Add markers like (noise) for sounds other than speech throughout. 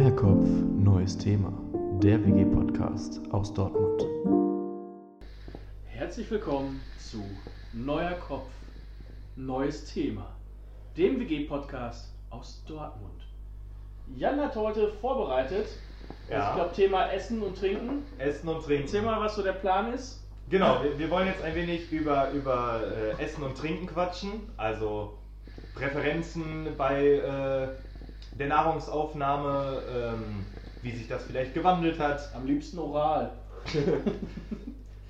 Neuer Kopf, neues Thema. Der WG-Podcast aus Dortmund. Herzlich willkommen zu Neuer Kopf, neues Thema. Dem WG-Podcast aus Dortmund. Jan hat heute vorbereitet, Ja. ich glaube Thema Essen und Trinken. Essen und Trinken. Erzähl mal, was so der Plan ist. Genau, wir, wir wollen jetzt ein wenig über, über äh, Essen und Trinken quatschen. Also Präferenzen bei äh, der Nahrungsaufnahme, ähm, wie sich das vielleicht gewandelt hat. Am liebsten oral. (laughs)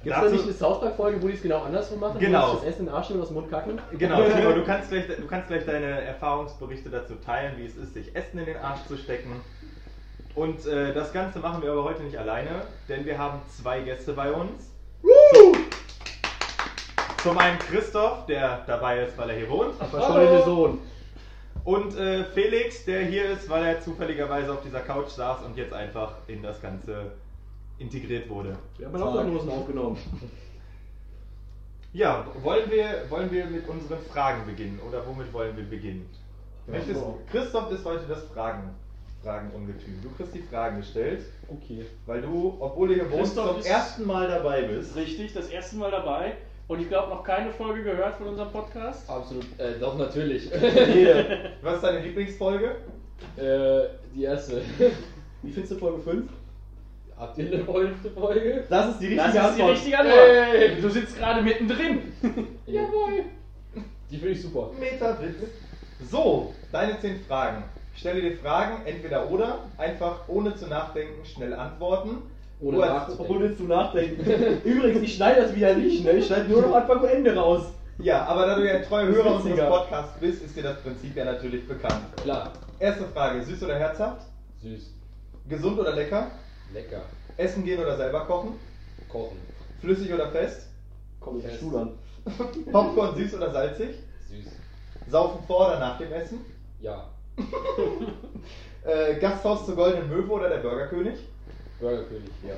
Gibt es da nicht eine South Park-Folge, wo die es genau andersrum machen? Genau. Das Essen in den Arsch nehmen und aus dem Mund kacken? Genau, (laughs) Timo, du kannst, gleich, du kannst gleich deine Erfahrungsberichte dazu teilen, wie es ist, sich Essen in den Arsch zu stecken. Und äh, das Ganze machen wir aber heute nicht alleine, denn wir haben zwei Gäste bei uns. Zum einen Christoph, der dabei ist, weil er hier wohnt. Verschollene Sohn. Und äh, Felix, der hier ist, weil er zufälligerweise auf dieser Couch saß und jetzt einfach in das Ganze integriert wurde. Wir haben auch Diagnosen aufgenommen. Ja, wollen wir, wollen wir mit unseren Fragen beginnen oder womit wollen wir beginnen? Ja, Möchtest, so. Christoph ist heute das Fragen, Fragenungetüm. Du kriegst die Fragen gestellt, Okay. weil du, obwohl du hier wohnst, Christoph zum ersten Mal dabei bist. ist richtig, das erste Mal dabei. Und ich glaube noch keine Folge gehört von unserem Podcast. Absolut. Äh, doch, natürlich. (laughs) Jede. Was ist deine Lieblingsfolge? äh, die erste. (laughs) Wie findest du Folge 5? Habt ihr eine fünfte Folge? Das ist die richtige Das ist die Antwort. richtige Antwort. Hey. Du sitzt gerade mittendrin. (laughs) Jawohl. Die finde ich super. Metawitz. So, deine zehn Fragen. Ich stelle dir Fragen, entweder oder, einfach ohne zu nachdenken, schnell antworten. Ohne als- nachzudenken. Ohne zu nachdenken. (laughs) Übrigens, ich schneide das wieder nicht, ne? Ich schneide nur noch Anfang und Ende raus. Ja, aber da du ja ein treuer Hörer unseres. Podcasts bist, ist dir das Prinzip ja natürlich bekannt. Klar. Erste Frage, süß oder herzhaft? Süß. Gesund oder lecker? Lecker. Essen gehen oder selber kochen? Kochen. Flüssig oder fest? Komm, ich Fest. An. (laughs) Popcorn süß oder salzig? Süß. Saufen vor oder nach dem Essen? Ja. (laughs) Äh, Gasthaus zur Goldenen Möwe oder der Burgerkönig? Burgerkönig. Ja.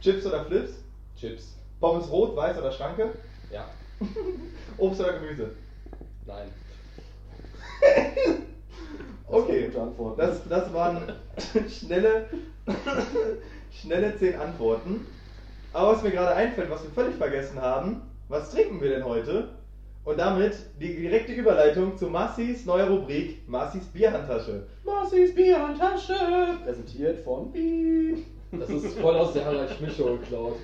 Chips oder Flips? Chips. Pommes rot, weiß oder Schranke? Ja. (laughs) Obst oder Gemüse? Nein. (laughs) Okay, das, das waren (laughs) schnelle, schnelle zehn Antworten. Aber was mir gerade einfällt, was wir völlig vergessen haben, was trinken wir denn heute? Und damit die direkte Überleitung zu Massis neuer Rubrik Massis Bierhandtasche. Massis Bierhandtasche! Präsentiert von. Das ist voll aus der Harald Schmidt Show geklaut.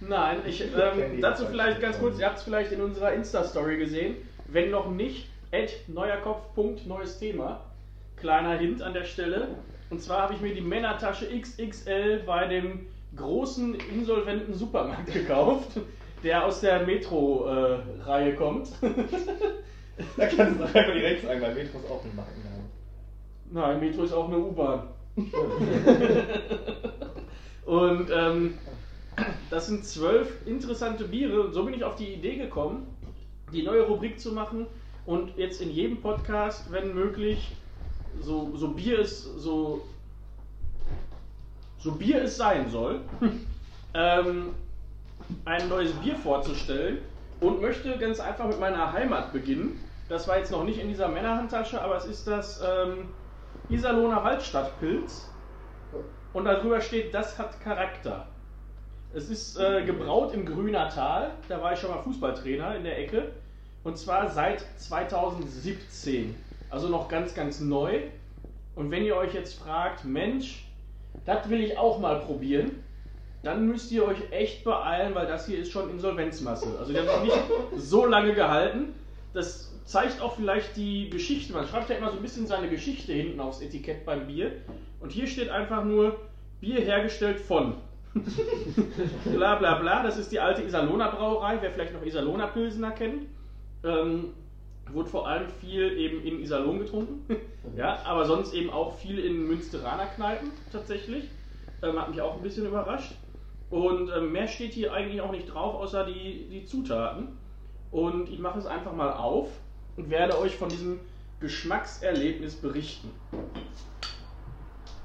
Nein, ich, ähm, dazu vielleicht ganz kurz, ihr habt es vielleicht in unserer Insta-Story gesehen. Wenn noch nicht, at neuerkopf. neues Thema. Kleiner Hint an der Stelle. Und zwar habe ich mir die Männertasche XXL bei dem großen insolventen Supermarkt gekauft, der aus der Metro-Reihe kommt. Da kannst du doch einfach direkt sagen, weil Metro ist auch ein Markenname. Nein, Metro ist auch eine U-Bahn. Und ähm, das sind zwölf interessante Biere. Und so bin ich auf die Idee gekommen, die neue Rubrik zu machen und jetzt in jedem Podcast, wenn möglich, so, so Bier es so, so Bier es sein soll, (laughs) ähm, ein neues Bier vorzustellen und möchte ganz einfach mit meiner Heimat beginnen. Das war jetzt noch nicht in dieser Männerhandtasche, aber es ist das ähm, Iserlohner Waldstadtpilz. Und darüber steht, das hat Charakter. Es ist äh, gebraut im Grüner Tal. Da war ich schon mal Fußballtrainer in der Ecke. Und zwar seit 2017. Also noch ganz, ganz neu. Und wenn ihr euch jetzt fragt, Mensch, das will ich auch mal probieren, dann müsst ihr euch echt beeilen, weil das hier ist schon Insolvenzmasse. Also die haben sich nicht (laughs) so lange gehalten. Das zeigt auch vielleicht die Geschichte. Man schreibt ja immer so ein bisschen seine Geschichte hinten aufs Etikett beim Bier. Und hier steht einfach nur Bier hergestellt von. (laughs) bla bla bla. Das ist die alte Iserlohner Brauerei, wer vielleicht noch Iserlohner Pilsener kennt. Ähm, wurde vor allem viel eben in Iserlohn getrunken. ja, aber sonst eben auch viel in Münsteraner Kneipen tatsächlich. Ähm, hat mich auch ein bisschen überrascht. Und ähm, mehr steht hier eigentlich auch nicht drauf, außer die, die Zutaten. Und ich mache es einfach mal auf und werde euch von diesem Geschmackserlebnis berichten.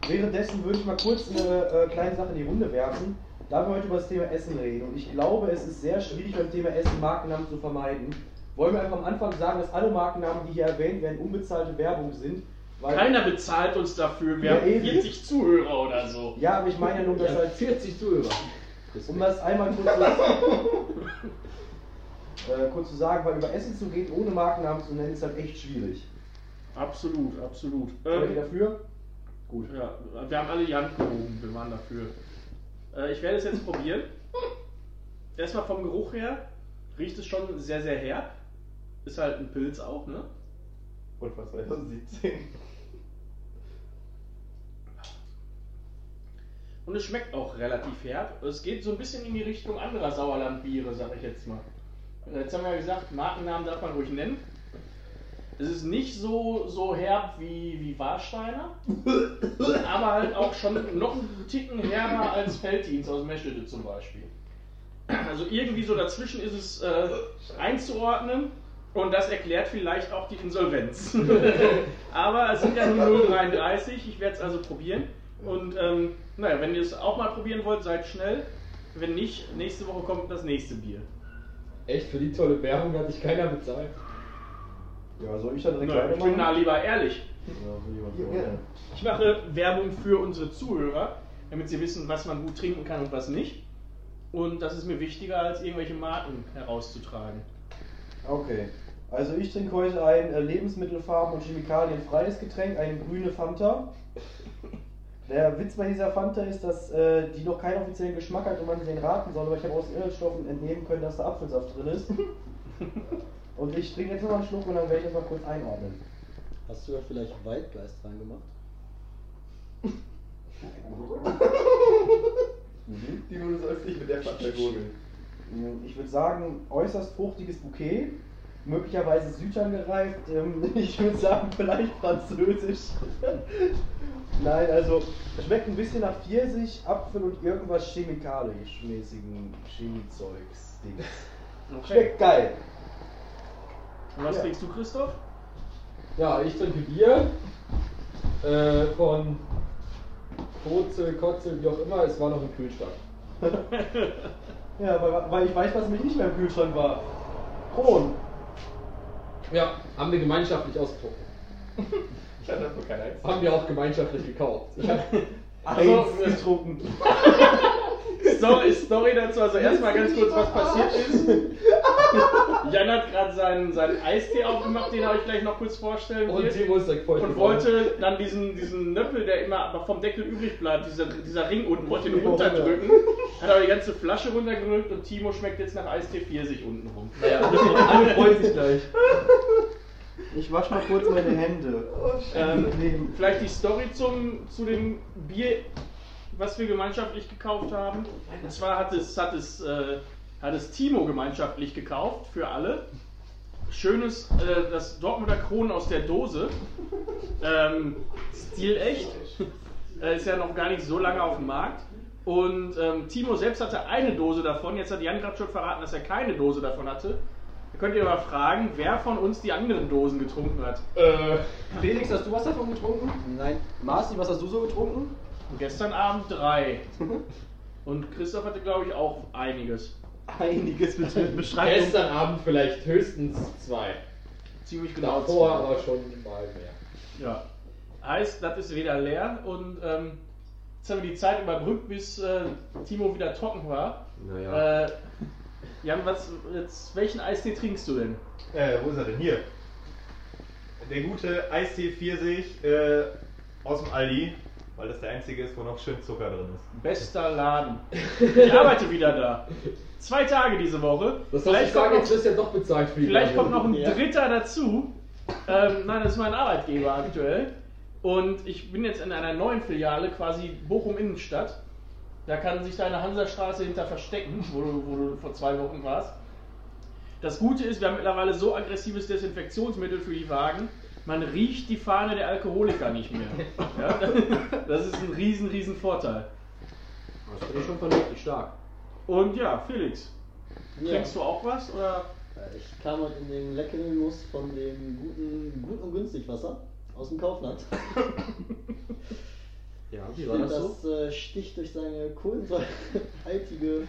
Währenddessen würde ich mal kurz eine äh, kleine Sache in die Runde werfen. Da wir heute über das Thema Essen reden und ich glaube, es ist sehr schwierig beim Thema Essen Markennamen zu vermeiden, wollen wir einfach am Anfang sagen, dass alle Markennamen, die hier erwähnt werden, unbezahlte Werbung sind Weil- Keiner bezahlt uns dafür. Wir Ja, haben eben. 40 Zuhörer oder so. Ja, aber ich meine ja nur, dass Ja, halt 40 Zuhörer. Um das einmal kurz zu, (laughs) äh, kurz zu sagen, weil über Essen zu gehen, ohne Markennamen zu nennen, ist halt echt schwierig. Absolut, absolut. Ähm, dafür? Gut. ja, wir haben alle die Hand gehoben, wir waren dafür. Äh, ich werde es jetzt probieren. Erstmal vom Geruch her riecht es schon sehr, sehr herb. Ist halt ein Pilz auch, ne? Und was 2017? Und es schmeckt auch relativ herb. Es geht so ein bisschen in die Richtung anderer Sauerlandbiere, sag ich jetzt mal. Äh, Jetzt haben wir ja gesagt, Markennamen darf man ruhig nennen. Es ist nicht so, so herb wie, wie Warsteiner, aber halt auch schon noch einen Ticken herber als Felddienst aus Meschede zum Beispiel. Also irgendwie so dazwischen ist es äh, einzuordnen und das erklärt vielleicht auch die Insolvenz. (laughs) aber es sind ja nur 0,33, ich werde es also probieren. Und ähm, naja, wenn ihr es auch mal probieren wollt, seid schnell. Wenn nicht, nächste Woche kommt das nächste Bier. Echt, für die tolle Werbung hat sich keiner bezahlt. Ja, soll ich dann direkt Naja, ich bin da lieber ehrlich. Ja, Ja. Ich mache Werbung für unsere Zuhörer, damit sie wissen, was man gut trinken kann und was nicht. Und das ist mir wichtiger, als irgendwelche Marken herauszutragen. Okay. Also ich trinke heute ein äh, lebensmittelfarben- und chemikalienfreies Getränk, eine grüne Fanta. Der Witz bei dieser Fanta ist, dass äh, die noch keinen offiziellen Geschmack hat und man den raten soll, aber ich habe aus Inhaltsstoffen entnehmen können, dass da Apfelsaft drin ist. (laughs) Und ich trinke jetzt noch mal einen Schluck und dann werde ich das mal kurz einordnen. Hast du da vielleicht Waldgeist reingemacht? Mhm. Die du sollst nicht mit der Fanta gurgeln. Ich würde sagen, äußerst fruchtiges Bouquet, möglicherweise Südern gereift. Ähm, (laughs) ich würde sagen, vielleicht französisch. (laughs) Nein, also es schmeckt ein bisschen nach Pfirsich, Apfel und irgendwas chemikalisch-mäßigen Chemiezeugs. Dings. Schmeckt geil. Und was Ja. trinkst du, Christoph? Ja, ich trinke Bier äh, von Kotze, Kotze, wie auch immer. Es war noch im Kühlschrank. (laughs) Ja, weil, weil ich weiß, was mich nicht mehr im Kühlschrank war. Kron. Ja, haben wir gemeinschaftlich ausgetrunken. (laughs) Ich hatte davon keine Angst. Haben wir auch gemeinschaftlich gekauft. Ich hab, Also, (laughs) Eins getrunken. Story, Story dazu, also erstmal ganz kurz, was passiert ist. Jan hat gerade seinen, seinen Eistee aufgemacht, den habe ich gleich noch kurz vorstellen und. Timo ist direkt feucht Und wollte dann diesen, diesen Nöppel, der immer aber vom Deckel übrig bleibt, dieser, dieser Ring unten, wollte ihn runterdrücken. Hat aber die ganze Flasche runtergedrückt und Timo schmeckt jetzt nach Eistee 40 unten rum. Naja, (laughs) alle freuen sich gleich. Ich wasche mal kurz meine Hände. Ähm, Neben- vielleicht die Story zum, zu dem Bier, was wir gemeinschaftlich gekauft haben. Und zwar hat es, hat es, äh, hat es Timo gemeinschaftlich gekauft für alle. Schönes, äh, das Dortmunder Kronen aus der Dose. (laughs) Ähm, stilecht. Äh, ist ja noch gar nicht so lange auf dem Markt. Und ähm, Timo selbst hatte eine Dose davon. Jetzt hat Jan gerade schon verraten, dass er keine Dose davon hatte. Da könnt ihr mal fragen, wer von uns die anderen Dosen getrunken hat. Äh, Felix, hast du was davon getrunken? Nein. Marci, was hast du so getrunken? Gestern Abend drei. (laughs) Und Christoph hatte, glaube ich, auch einiges. Einiges mit Beschreibung. gestern Abend vielleicht höchstens zwei. Ziemlich genau. Davor zwei. aber schon mal mehr. Ja. Heißt, das ist wieder leer und ähm, jetzt haben wir die Zeit überbrückt, bis äh, Timo wieder trocken war. Naja. Äh, Jan, was, jetzt, welchen Eistee trinkst du denn? Äh, wo ist er denn? Hier. Der gute Eistee Pfirsich äh, aus dem Aldi, weil das der einzige ist, wo noch schön Zucker drin ist. Bester Laden. (laughs) Ich arbeite wieder da. Zwei Tage diese Woche. Das ich kommt sagen, noch- jetzt wirst ja doch bezahlt für Vielleicht kommt noch ein Ja. dritter dazu. Ähm, nein, das ist mein Arbeitgeber aktuell. Und ich bin jetzt in einer neuen Filiale, quasi Bochum Innenstadt. Da kann sich deine Hansastraße hinter verstecken, wo du, wo du vor zwei Wochen warst. Das Gute ist, wir haben mittlerweile so aggressives Desinfektionsmittel für die Wagen, man riecht die Fahne der Alkoholiker nicht mehr. Ja? Das ist ein riesen, riesen Vorteil. Das finde ich schon vernünftig stark. Und ja, Felix, Ja. trinkst du auch was? Oder? Äh, Ich kam heute in den leckeren Genuss von dem guten, gut und günstig Wasser aus dem Kaufland. (laughs) Ja, Ich finde, das äh, sticht durch seine kohlensäurehaltige,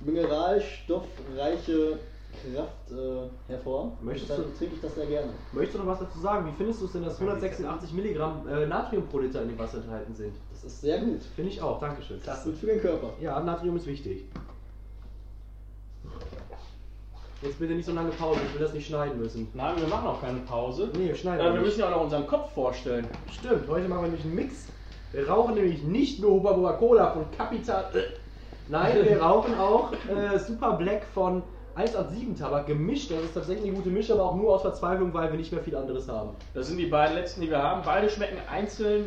mineralstoffreiche Kraft äh, hervor. Möchtest Deshalb du- trinke ich das sehr gerne. Möchtest du noch was dazu sagen? Wie findest du es denn, dass 186 Milligramm äh, Natrium pro Liter in dem Wasser enthalten sind? Das ist sehr gut. Finde ich auch, Dankeschön. Das ist gut für den Körper. Ja, Natrium ist wichtig. Jetzt bitte nicht so lange Pause, ich will das nicht schneiden müssen. Nein, wir machen auch keine Pause. Nee, wir schneiden Äh, auch wir nicht. müssen ja auch noch unseren Kopf vorstellen. Stimmt, heute machen wir nämlich einen Mix. Wir rauchen nämlich nicht nur Huba Cola von Capital. Nein, wir (laughs) rauchen auch äh, Super Black von 187 Tabak gemischt. Das ist tatsächlich eine gute Mischung, aber auch nur aus Verzweiflung, weil wir nicht mehr viel anderes haben. Das sind die beiden letzten, die wir haben. Beide schmecken einzeln.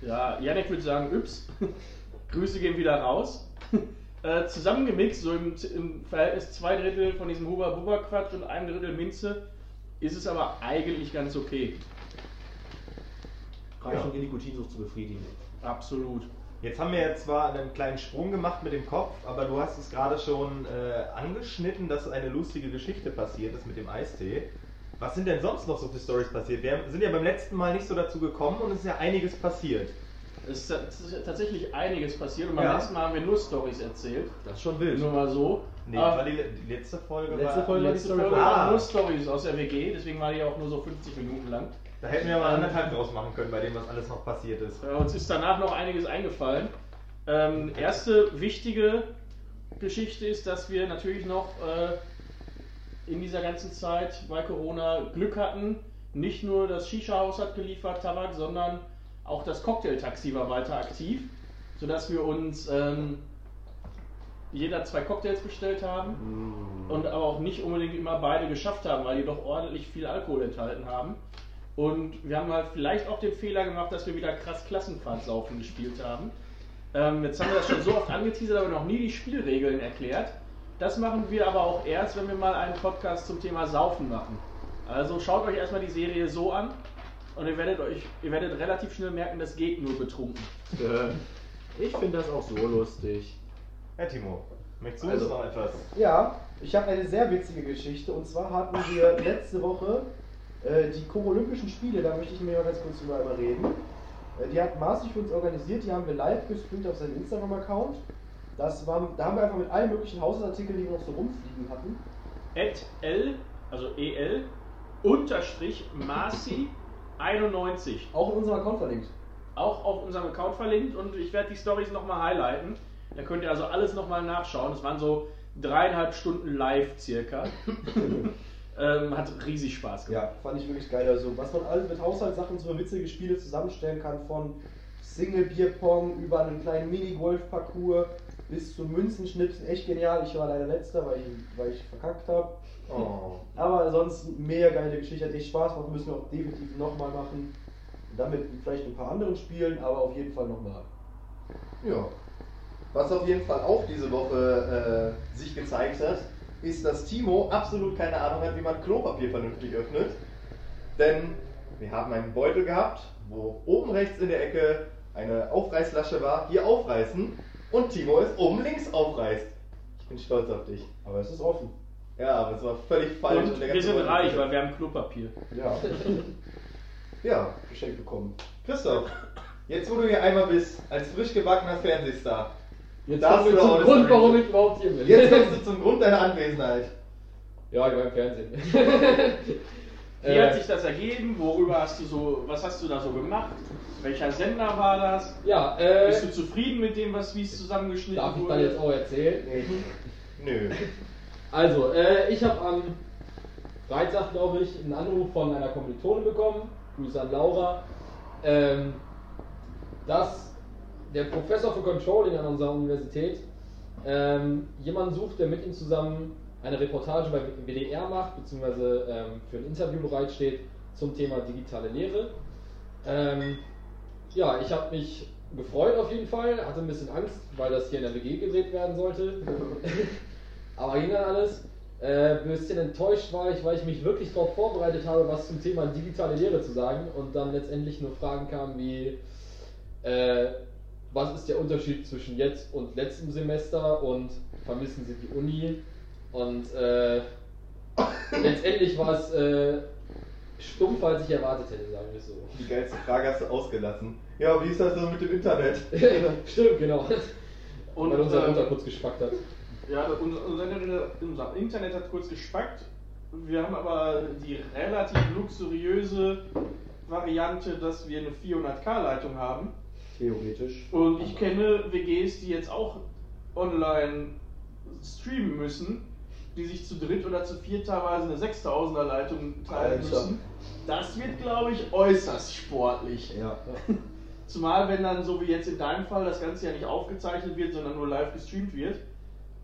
Ja, Janek würde sagen Yps. (laughs) Grüße gehen wieder raus. (laughs) äh, zusammengemixt, so im, im Verhältnis zwei Drittel von diesem Huba Buba Quatsch und ein Drittel Minze, ist es aber eigentlich ganz okay. Reicht, um die Nikotinsucht zu befriedigen. Absolut. Jetzt haben wir jetzt zwar einen kleinen Sprung gemacht mit dem Kopf, aber du hast es gerade schon äh, angeschnitten, dass eine lustige Geschichte passiert ist mit dem Eistee. Was sind denn sonst noch so für Stories passiert? Wir sind ja beim letzten Mal nicht so dazu gekommen und es ist ja einiges passiert. Es ist tatsächlich einiges passiert und beim Ja. letzten Mal haben wir nur Stories erzählt. Das ist schon wild. Nur mal so. Nee, Aber war die, die letzte Folge Letzte war, Folge- die letzte Folge waren Ah. nur Stories aus der WG, deswegen war die auch nur so 50 Minuten lang. Da hätten wir mal anderthalb draus machen können, bei dem, was alles noch passiert ist. Äh, Uns ist danach noch einiges eingefallen. Ähm, erste wichtige Geschichte ist, dass wir natürlich noch äh, in dieser ganzen Zeit bei Corona Glück hatten. Nicht nur das Shisha-Haus hat geliefert Tabak, sondern auch das Cocktailtaxi war weiter aktiv, sodass wir uns ähm, jeder zwei Cocktails bestellt haben und aber auch nicht unbedingt immer beide geschafft haben, weil die doch ordentlich viel Alkohol enthalten haben. Und wir haben halt vielleicht auch den Fehler gemacht, dass wir wieder krass Klassenfahrtsaufen gespielt haben. Ähm, jetzt haben wir das schon so oft angeteasert, aber noch nie die Spielregeln erklärt. Das machen wir aber auch erst, wenn wir mal einen Podcast zum Thema Saufen machen. Also schaut euch erstmal die Serie so an und ihr werdet euch, ihr werdet relativ schnell merken, das geht nur betrunken. Äh, Ich finde das auch so lustig. Herr Timo, möchtest du Also- uns noch etwas? Ja, ich habe eine sehr witzige Geschichte. Und zwar hatten wir letzte Woche die Olympischen Spiele, da möchte ich mir mal ganz kurz drüber reden. Äh, die hat Marci für uns organisiert, die haben wir live gestreamt auf seinem Instagram-Account. Das war, da haben wir einfach mit allen möglichen Haushaltsartikeln, die wir noch so rumfliegen hatten. at L, also EL, unterstrich Marci 91. Auch in unserem Account verlinkt. Auch auf unserem Account verlinkt und ich werde die Stories nochmal highlighten. Da könnt ihr also alles nochmal nachschauen. Es waren so dreieinhalb Stunden live circa. (laughs) ähm, hat riesig Spaß gemacht. Ja, fand ich wirklich geil. Also, was man alles mit Haushaltssachen so witzige Spiele zusammenstellen kann, von Single-Bier-Pong über einen kleinen Mini-Golf-Parcours bis zum Münzenschnipsen. Echt genial. Ich war leider letzter, weil ich, weil ich verkackt habe. Oh. (laughs) Aber ansonsten mega geile Geschichte, hat echt Spaß gemacht, müssen wir auch definitiv nochmal machen. Damit vielleicht ein paar anderen Spielen, aber auf jeden Fall nochmal. Ja. Was auf jeden Fall auch diese Woche äh, sich gezeigt hat, ist, dass Timo absolut keine Ahnung hat, wie man Klopapier vernünftig öffnet. Denn wir haben einen Beutel gehabt, wo oben rechts in der Ecke eine Aufreißlasche war. Hier aufreißen und Timo es oben links aufreißt. Ich bin stolz auf dich. Aber es ist offen. Ja, aber es war völlig falsch. Und der wir sind Beutel reich, weil wir haben Klopapier. Ja, (laughs) Ja, geschenkt bekommen. Christoph, jetzt wo du hier einmal bist, als frisch gebackener Fernsehstar, Jetzt kommen wir du auch zum das Grund, warum ich überhaupt hier bin. jetzt kommst du zum Grund deiner Anwesenheit. ja, ich war im Fernsehen. (laughs) Wie Äh, hat sich das ergeben? Worüber hast du so, was hast du da so gemacht? Welcher Sender war das? ja, äh, Bist du zufrieden mit dem, was wie es zusammengeschnitten darf ich wurde? dann jetzt auch erzählen? Nö. Also, äh, ich habe am Freitag, glaube ich, einen Anruf von einer Kommilitone bekommen, Grüße an Laura, ähm, dass der Professor für Controlling an unserer Universität ähm, jemanden sucht, der mit ihm zusammen eine Reportage beim WDR macht, beziehungsweise ähm, für ein Interview bereitsteht zum Thema digitale Lehre. Ähm, ja, ich habe mich gefreut auf jeden Fall, hatte ein bisschen Angst, weil das hier in der WG gedreht werden sollte. (laughs) Aber ging dann alles. Äh, ein bisschen enttäuscht war ich, weil ich mich wirklich darauf vorbereitet habe, was zum Thema digitale Lehre zu sagen und dann letztendlich nur Fragen kamen wie, äh, was ist der Unterschied zwischen jetzt und letztem Semester und vermissen Sie die Uni? Und äh, (laughs) letztendlich war es äh, stumpfer, als ich erwartet hätte, sagen wir so. Die geilste Frage hast du ausgelassen. Ja, wie ist das so mit dem Internet? (laughs) Stimmt, genau. Und, Weil unser ähm, Mutter kurz gespackt hat. Ja, unser, unser, Internet, unser Internet hat kurz gespackt. Wir haben aber die relativ luxuriöse Variante, dass wir eine 400k-Leitung haben. Theoretisch. Und ich kenne WGs, die jetzt auch online streamen müssen, die sich zu dritt oder zu viert teilweise eine 6000er Leitung teilen Alter. müssen. Das wird, glaube ich, äußerst sportlich. Ja. (laughs) Zumal, wenn dann, so wie jetzt in deinem Fall, das Ganze ja nicht aufgezeichnet wird, sondern nur live gestreamt wird,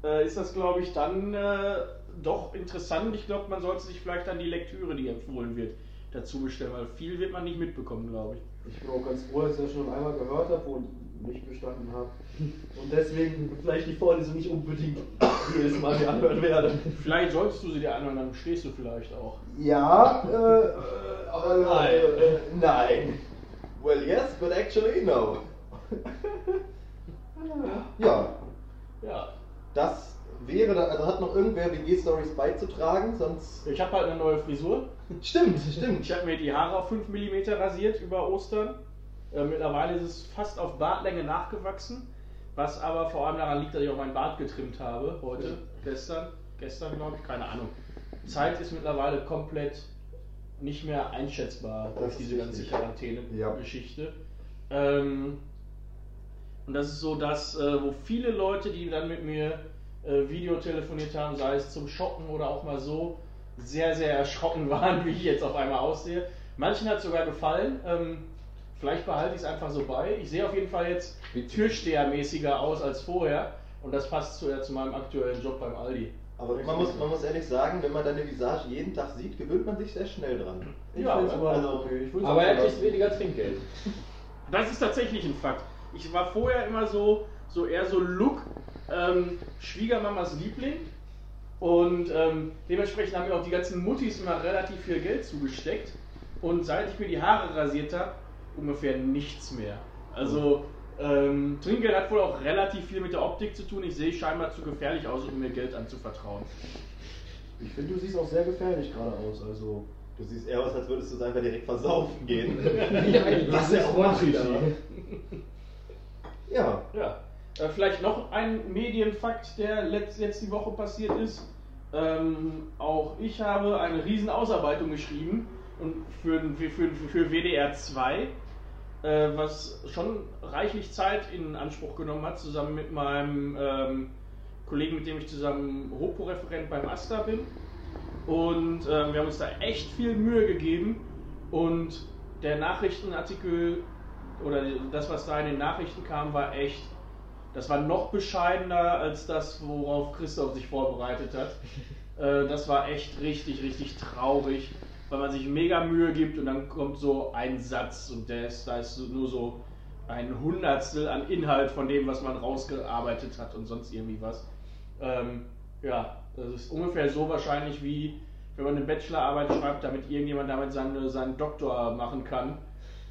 äh, ist das, glaube ich, dann äh, doch interessant. Ich glaube, man sollte sich vielleicht dann die Lektüre, die empfohlen wird, dazu bestellen, weil viel wird man nicht mitbekommen, glaube ich. Ich bin auch ganz froh, dass ich das schon einmal gehört habe und nicht bestanden habe. Und deswegen vielleicht die Vorlesung nicht unbedingt jedes Mal mir anhören werde. Vielleicht solltest du sie dir anhören, dann stehst du vielleicht auch. Ja, äh, aber Nein. Äh, nein. Well, yes, but actually no. ja, Ja. das wäre dann, also hat noch irgendwer WG-Stories beizutragen, sonst. Ich habe halt eine neue Frisur. Stimmt, stimmt. Ich habe mir die Haare auf 5 mm rasiert über Ostern. Äh, mittlerweile ist es fast auf Bartlänge nachgewachsen. Was aber vor allem daran liegt, dass ich auch meinen Bart getrimmt habe. Heute, gestern, gestern glaube ich, keine Ahnung. Zeit ist mittlerweile komplett nicht mehr einschätzbar Das durch diese ganze. Quarantäne-Geschichte. Ähm, und das ist so, dass, äh, wo viele Leute, die dann mit mir äh, Video telefoniert haben, sei es zum Schocken oder auch mal so, sehr, sehr erschrocken (laughs) waren, wie ich jetzt auf einmal aussehe. Manchen hat es sogar gefallen. Ähm, vielleicht behalte ich es einfach so bei. Ich sehe auf jeden Fall jetzt Türstehermäßiger aus als vorher. Und das passt zu, zu meinem aktuellen Job beim Aldi. Aber man muss, man muss ehrlich sagen, wenn man deine Visage jeden Tag sieht, gewöhnt man sich sehr schnell dran. Ich Ja, aber also- okay. Würd's Aber er so kriegt lassen. weniger Trinkgeld. (laughs) Das ist tatsächlich ein Fakt. Ich war vorher immer so, so eher so Look, ähm, Schwiegermamas Liebling. Und ähm, dementsprechend haben mir auch die ganzen Muttis immer relativ viel Geld zugesteckt. Und seit ich mir die Haare rasiert habe, ungefähr nichts mehr. Also ähm, Trinkgeld hat wohl auch relativ viel mit der Optik zu tun. Ich sehe scheinbar zu gefährlich aus, um mir Geld anzuvertrauen. Ich finde, du siehst auch sehr gefährlich gerade aus. Also. Du siehst eher aus, als würdest du es einfach direkt versaufen gehen. (laughs) Was ja auch macht, ja. Ja. Äh, vielleicht noch ein Medienfakt, der letzt, jetzt die Woche passiert ist. Ähm, auch ich habe eine riesen Ausarbeitung geschrieben und für, für, für, für WDR 2, äh, was schon reichlich Zeit in Anspruch genommen hat, zusammen mit meinem ähm, Kollegen, mit dem ich zusammen Hopo-Referent beim AStA bin. Und ähm, wir haben uns da echt viel Mühe gegeben und der Nachrichtenartikel oder das, was da in den Nachrichten kam, war echt, das war noch bescheidener als das, worauf Christoph sich vorbereitet hat. (laughs) Äh, das war echt richtig, richtig traurig, weil man sich mega Mühe gibt und dann kommt so ein Satz und der ist, da ist nur so ein Hundertstel an Inhalt von dem, was man rausgearbeitet hat und sonst irgendwie was. Ähm, ja, das ist ungefähr so wahrscheinlich wie wenn man eine Bachelorarbeit schreibt, damit irgendjemand damit seine, seinen Doktor machen kann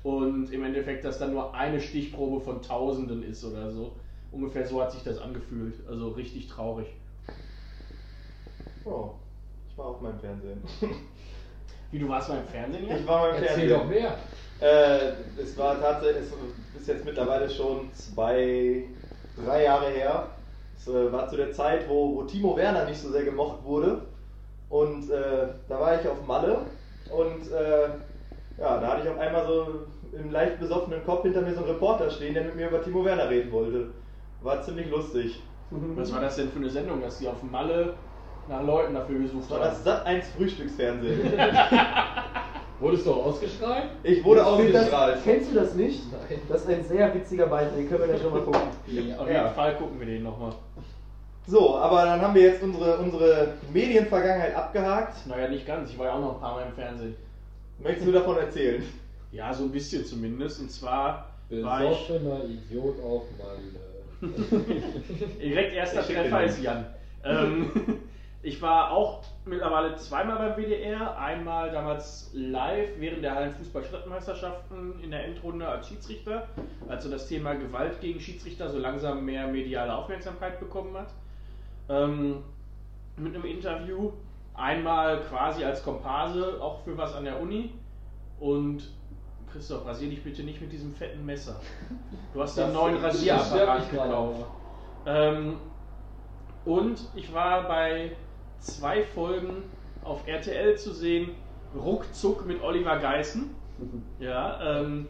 und im Endeffekt das dann nur eine Stichprobe von Tausenden ist oder so. Ungefähr so hat sich das angefühlt. Also richtig traurig. Oh, ich war auf meinem Fernsehen. (laughs) Wie du warst mal im Fernsehen jetzt? Ich war beim Erzähl Fernsehen. doch mehr. Äh, es war tatsächlich, es ist jetzt mittlerweile schon zwei, drei Jahre her. Es äh, war zu der Zeit, wo, wo Timo Werner nicht so sehr gemocht wurde. Und äh, da war ich auf Malle und äh, ja, da hatte ich auf einmal so im leicht besoffenen Kopf hinter mir so einen Reporter stehen, der mit mir über Timo Werner reden wollte. War ziemlich lustig. Was war das denn für eine Sendung, dass die auf Malle nach Leuten dafür gesucht Das war das haben? Sat 1 Frühstücksfernsehen. (laughs) Wurdest du auch ausgestrahlt? Ich wurde find das, ausgestrahlt. Kennst du das nicht? Nein. Das ist ein sehr witziger Beitrag, den können wir ja schon mal gucken. (laughs) Auf jeden Ja. Fall gucken wir den nochmal. So, aber dann haben wir jetzt unsere, unsere Medienvergangenheit abgehakt. Naja, nicht ganz. Ich war ja auch noch ein paar Mal im Fernsehen. Möchtest du davon erzählen? Ja, so ein bisschen zumindest. Und zwar war ich. Besoffener Idiot auf Malle. (laughs) Direkt erster Treffer ist Jan. Ähm, (laughs) ich war auch mittlerweile zweimal beim WDR. Einmal damals live während der Hallenfußball-Stadtmeisterschaften in der Endrunde als Schiedsrichter, als so das Thema Gewalt gegen Schiedsrichter so langsam mehr mediale Aufmerksamkeit bekommen hat. Ähm, mit einem Interview. Einmal quasi als Komparse, auch für was an der Uni. Und Christoph, rasier dich bitte nicht mit diesem fetten Messer. (laughs) Du hast den neuen Rasierapparat gekauft. Ähm, Und ich war bei zwei Folgen auf RTL zu sehen, ruckzuck mit Oliver Geißen. (laughs) Ja, ähm,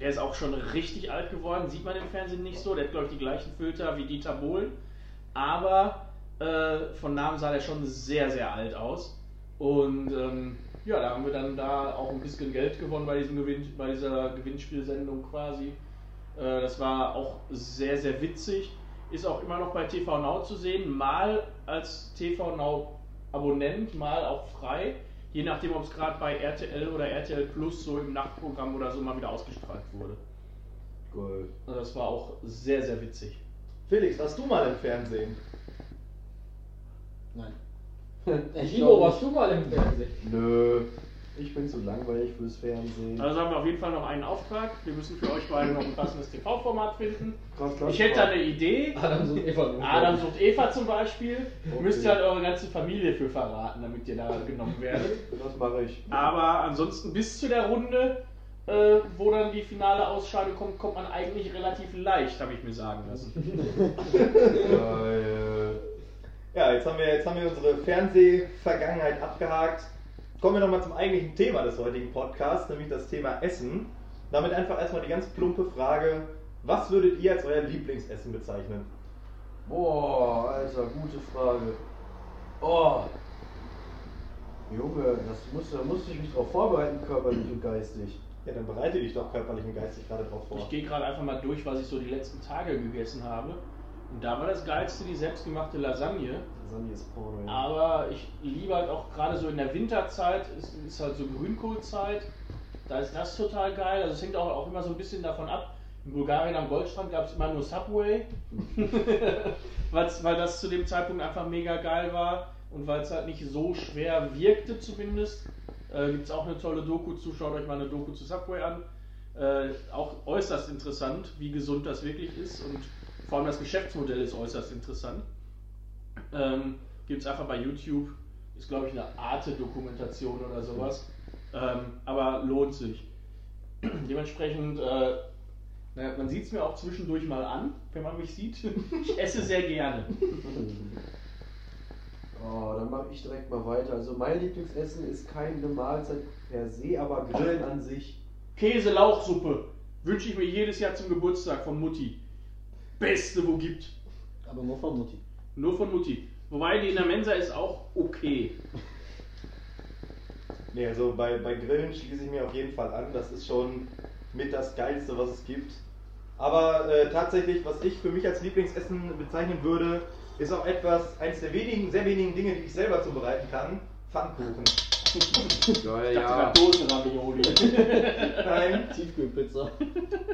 der ist auch schon richtig alt geworden, sieht man im Fernsehen nicht so. Der hat, glaube ich, die gleichen Filter wie Dieter Bohlen. Aber äh, von Namen sah der schon sehr, sehr alt aus. Und ähm, ja, da haben wir dann da auch ein bisschen Geld gewonnen bei, diesem Gewinn, bei dieser Gewinnspielsendung quasi. Äh, das war auch sehr, sehr witzig. Ist auch immer noch bei TV Now zu sehen. Mal als TV Now Abonnent, mal auch frei. Je nachdem, ob es gerade bei RTL oder RTL Plus so im Nachtprogramm oder so mal wieder ausgestrahlt wurde. Gut. Also das war auch sehr, sehr witzig. Felix, warst du mal im Fernsehen? Nein. Glaub warst du mal im Fernsehen? Nö. Ich bin zu langweilig fürs Fernsehen. Also haben wir auf jeden Fall noch einen Auftrag. Wir müssen für euch beide noch ein passendes TV-Format finden. Krass, krass, Ich hätte da eine Idee. Adam sucht Eva. Adam sucht Eva zum Beispiel. Okay. Müsst ihr halt eure ganze Familie für verraten, damit ihr da genommen werdet. Das mache ich. Aber ansonsten bis zu der Runde, äh, wo dann die finale Ausscheidung kommt, kommt man eigentlich relativ leicht, habe ich mir sagen lassen. Geil. (laughs) Ja, jetzt haben wir, jetzt haben wir unsere Fernsehvergangenheit abgehakt. Kommen wir nochmal zum eigentlichen Thema des heutigen Podcasts, nämlich das Thema Essen. Damit einfach erstmal die ganz plumpe Frage, was würdet ihr als euer Lieblingsessen bezeichnen? Boah, Alter, gute Frage. Oh. Junge, das muss, da musste ich mich drauf vorbereiten, körperlich und geistig. Ja, dann bereite dich doch körperlich und geistig gerade drauf vor. Ich gehe gerade einfach mal durch, was ich so die letzten Tage gegessen habe. Und da war das geilste die selbstgemachte Lasagne. Lasagne ist Porno, ja. Aber ich liebe halt auch gerade so in der Winterzeit, ist, ist halt so Grünkohlzeit. Da ist das total geil. Also es hängt auch, auch immer so ein bisschen davon ab. In Bulgarien am Goldstrand gab es immer nur Subway. (laughs) Weil das zu dem Zeitpunkt einfach mega geil war und weil es halt nicht so schwer wirkte zumindest. Äh, Gibt es auch eine tolle Doku zu, schaut euch mal eine Doku zu Subway an. Äh, auch äußerst interessant, wie gesund das wirklich ist und vor allem das Geschäftsmodell ist äußerst interessant. Ähm, Gibt es einfach bei YouTube, ist glaube ich eine Arte-Dokumentation oder sowas. Ähm, aber lohnt sich. (clears throat) Dementsprechend, äh, naja, man sieht es mir auch zwischendurch mal an, wenn man mich sieht. (laughs) Ich esse sehr gerne. (laughs) Oh, dann mache ich direkt mal weiter. Also mein Lieblingsessen ist keine Mahlzeit per se, aber Grillen an sich. Käse-Lauchsuppe wünsche ich mir jedes Jahr zum Geburtstag von Mutti. Beste, wo gibt. Aber nur von Mutti. Nur von Mutti. Wobei die in der Mensa ist auch okay. Nee, also bei, bei Grillen schließe ich mir auf jeden Fall an. Das ist schon mit das Geilste, was es gibt. Aber äh, tatsächlich, was ich für mich als Lieblingsessen bezeichnen würde, ist auch etwas, eines der wenigen, sehr wenigen Dinge, die ich selber zubereiten kann. Pfannkuchen. Geil, Ich dachte gerade Dosenravioli. (laughs) Nein. Tiefkühlpizza.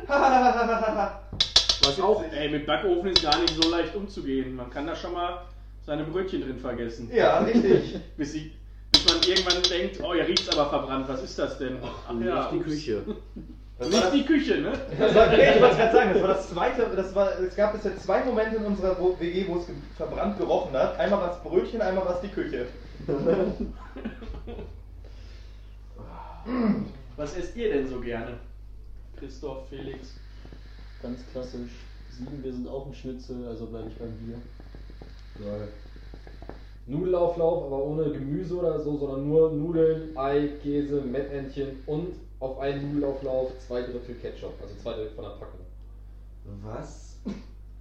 (laughs) (laughs) Was auch. Ey, mit Backofen ist gar nicht so leicht umzugehen. Man kann da schon mal seine Brötchen drin vergessen. ja, richtig. (laughs) Bis, sie, bis man irgendwann denkt, oh, ihr riecht's aber verbrannt, was ist das denn? Ach ja, die. Küche. Das Nicht das, die Küche, ne? das war, nee, ich wollte gerade sagen, das war das zweite, das war, es gab bisher zwei Momente in unserer WG, wo es verbrannt gerochen hat. Einmal war es Brötchen, einmal war es die Küche. (laughs) Was esst ihr denn so gerne? Christoph, Felix. Ganz klassisch. Sieben, wir sind auch ein Schnitzel, also bleibe ich beim Bier. Geil. Nudelauflauf, aber ohne Gemüse oder so, sondern nur Nudeln, Ei, Käse, Mettentchen und auf einen Nudelauflauf zwei Drittel Ketchup, also zwei Drittel von der Packung. Was?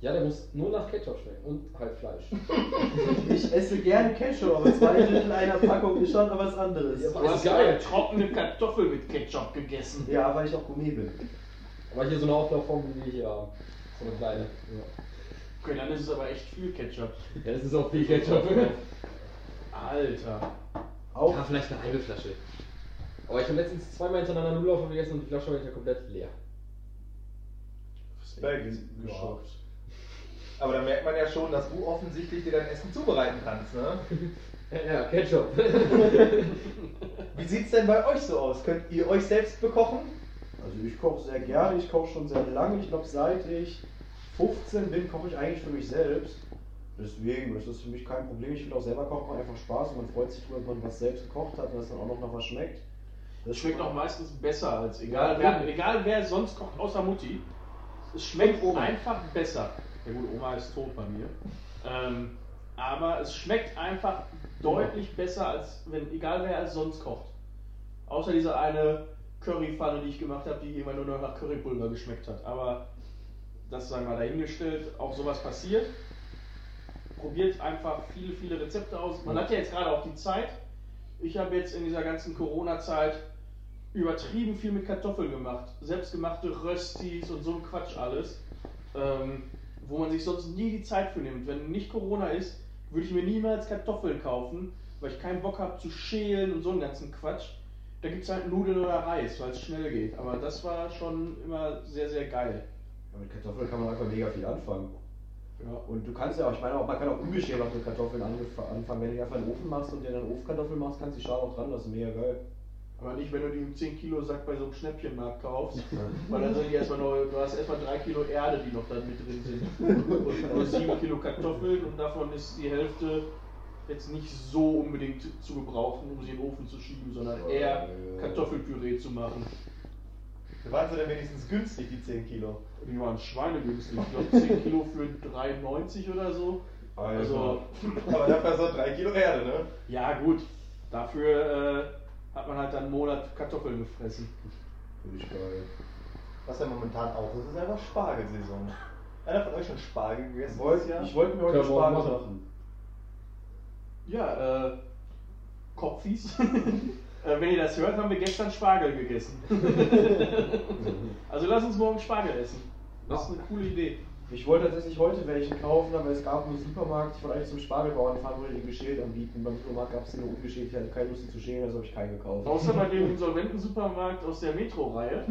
Ja, der muss nur nach Ketchup schmecken und halt Fleisch. (laughs) Ich esse gern Ketchup, aber zwei Drittel einer Packung ist schon was anderes. Ja, Du aber- hast ist geil. eine trockene Kartoffel mit Ketchup gegessen. Ja, weil ich auch Gourmet bin. Aber hier so eine Auflaufform, wie wir hier haben. So eine kleine. Okay, dann ist es aber echt viel Ketchup. Ja, das ist auch viel Ketchup. Alter. Auch Ja, vielleicht eine halbe Flasche. Aber ich habe letztens zweimal hintereinander Nudelauflauf gegessen und die Flasche war hinterher komplett leer. Respekt. Geschockt. Aber da merkt man ja schon, dass du offensichtlich dir dein Essen zubereiten kannst, ne? (laughs) Ja, Ketchup. (laughs) Wie sieht's denn bei euch so aus? Könnt ihr euch selbst bekochen? Also ich koche sehr gerne, ich koche schon sehr lange. Ich glaube, seit ich 15 bin, koche ich eigentlich für mich selbst. Deswegen, das ist für mich kein Problem. Ich finde auch selber kochen macht einfach Spaß und man freut sich drüber, wenn man was selbst gekocht hat und das dann auch noch nach was schmeckt. Das schmeckt auch meistens besser als egal, Ja, wer, egal wer sonst kocht, außer Mutti. Es schmeckt einfach besser. Ja gut, Oma ist tot bei mir. Ähm, aber es schmeckt einfach deutlich besser, als wenn, egal wer als sonst kocht. Außer diese eine Currypfanne, die ich gemacht habe, die immer nur noch nach Currypulver geschmeckt hat. Aber das sei mal dahingestellt, auch sowas passiert. Probiert einfach viele, viele Rezepte aus. Man hat ja jetzt gerade auch die Zeit. Ich habe jetzt in dieser ganzen Corona-Zeit übertrieben viel mit Kartoffeln gemacht. Selbstgemachte Röstis und so ein Quatsch alles. Ähm, wo man sich sonst nie die Zeit für nimmt. Wenn nicht Corona ist, würde ich mir niemals Kartoffeln kaufen, weil ich keinen Bock habe zu schälen und so einen ganzen Quatsch. Da gibt es halt Nudeln oder Reis, weil es schnell geht. Aber das war schon immer sehr, sehr geil. Ja, mit Kartoffeln kann man einfach mega viel anfangen. Ja. Und du kannst ja auch, ich meine auch, man kann auch auch mit Kartoffeln anfangen. Wenn du einfach in den Ofen machst und dir dann Ofenkartoffeln machst, kannst du die Schale auch dran lassen. Mega geil. Aber nicht, wenn du die im 10 Kilo Sack bei so einem Schnäppchenmarkt kaufst. (laughs) Weil dann sind die erstmal noch, du hast erstmal 3 Kilo Erde, die noch da mit drin sind. Und nur 7 Kilo Kartoffeln und davon ist die Hälfte jetzt nicht so unbedingt zu gebrauchen, um sie in den Ofen zu schieben, sondern eher Kartoffelpüree zu machen. Waren sie denn wenigstens günstig, die 10 Kilo? Die waren schweinegünstig. Ich glaube 10 Kilo für 3,90 oder so. Also, Aber dafür so 3 Kilo Erde, ne? ja gut. Dafür äh, hat man halt dann einen Monat Kartoffeln gefressen. Finde ich geil. Was ja momentan auch ist, ist einfach Spargelsaison. Einer von euch schon Spargel gegessen? Ich wollte dieses Jahr? ich wollte mir heute wir Spargel machen. Ja, äh, Kopfis. (laughs) äh, wenn ihr das hört, haben wir gestern Spargel gegessen. (laughs) also lass uns morgen Spargel essen. Das ist eine coole Idee. Ich wollte tatsächlich heute welchen kaufen, aber es gab einen Supermarkt, ich wollte eigentlich zum Spargelbauern fahren, wo die den geschält anbieten. Beim Supermarkt gab es nur ungeschält, ich hatte keine Lust die zu schälen, also habe ich keinen gekauft. Außer bei dem (laughs) insolventen Supermarkt aus der Metro-Reihe.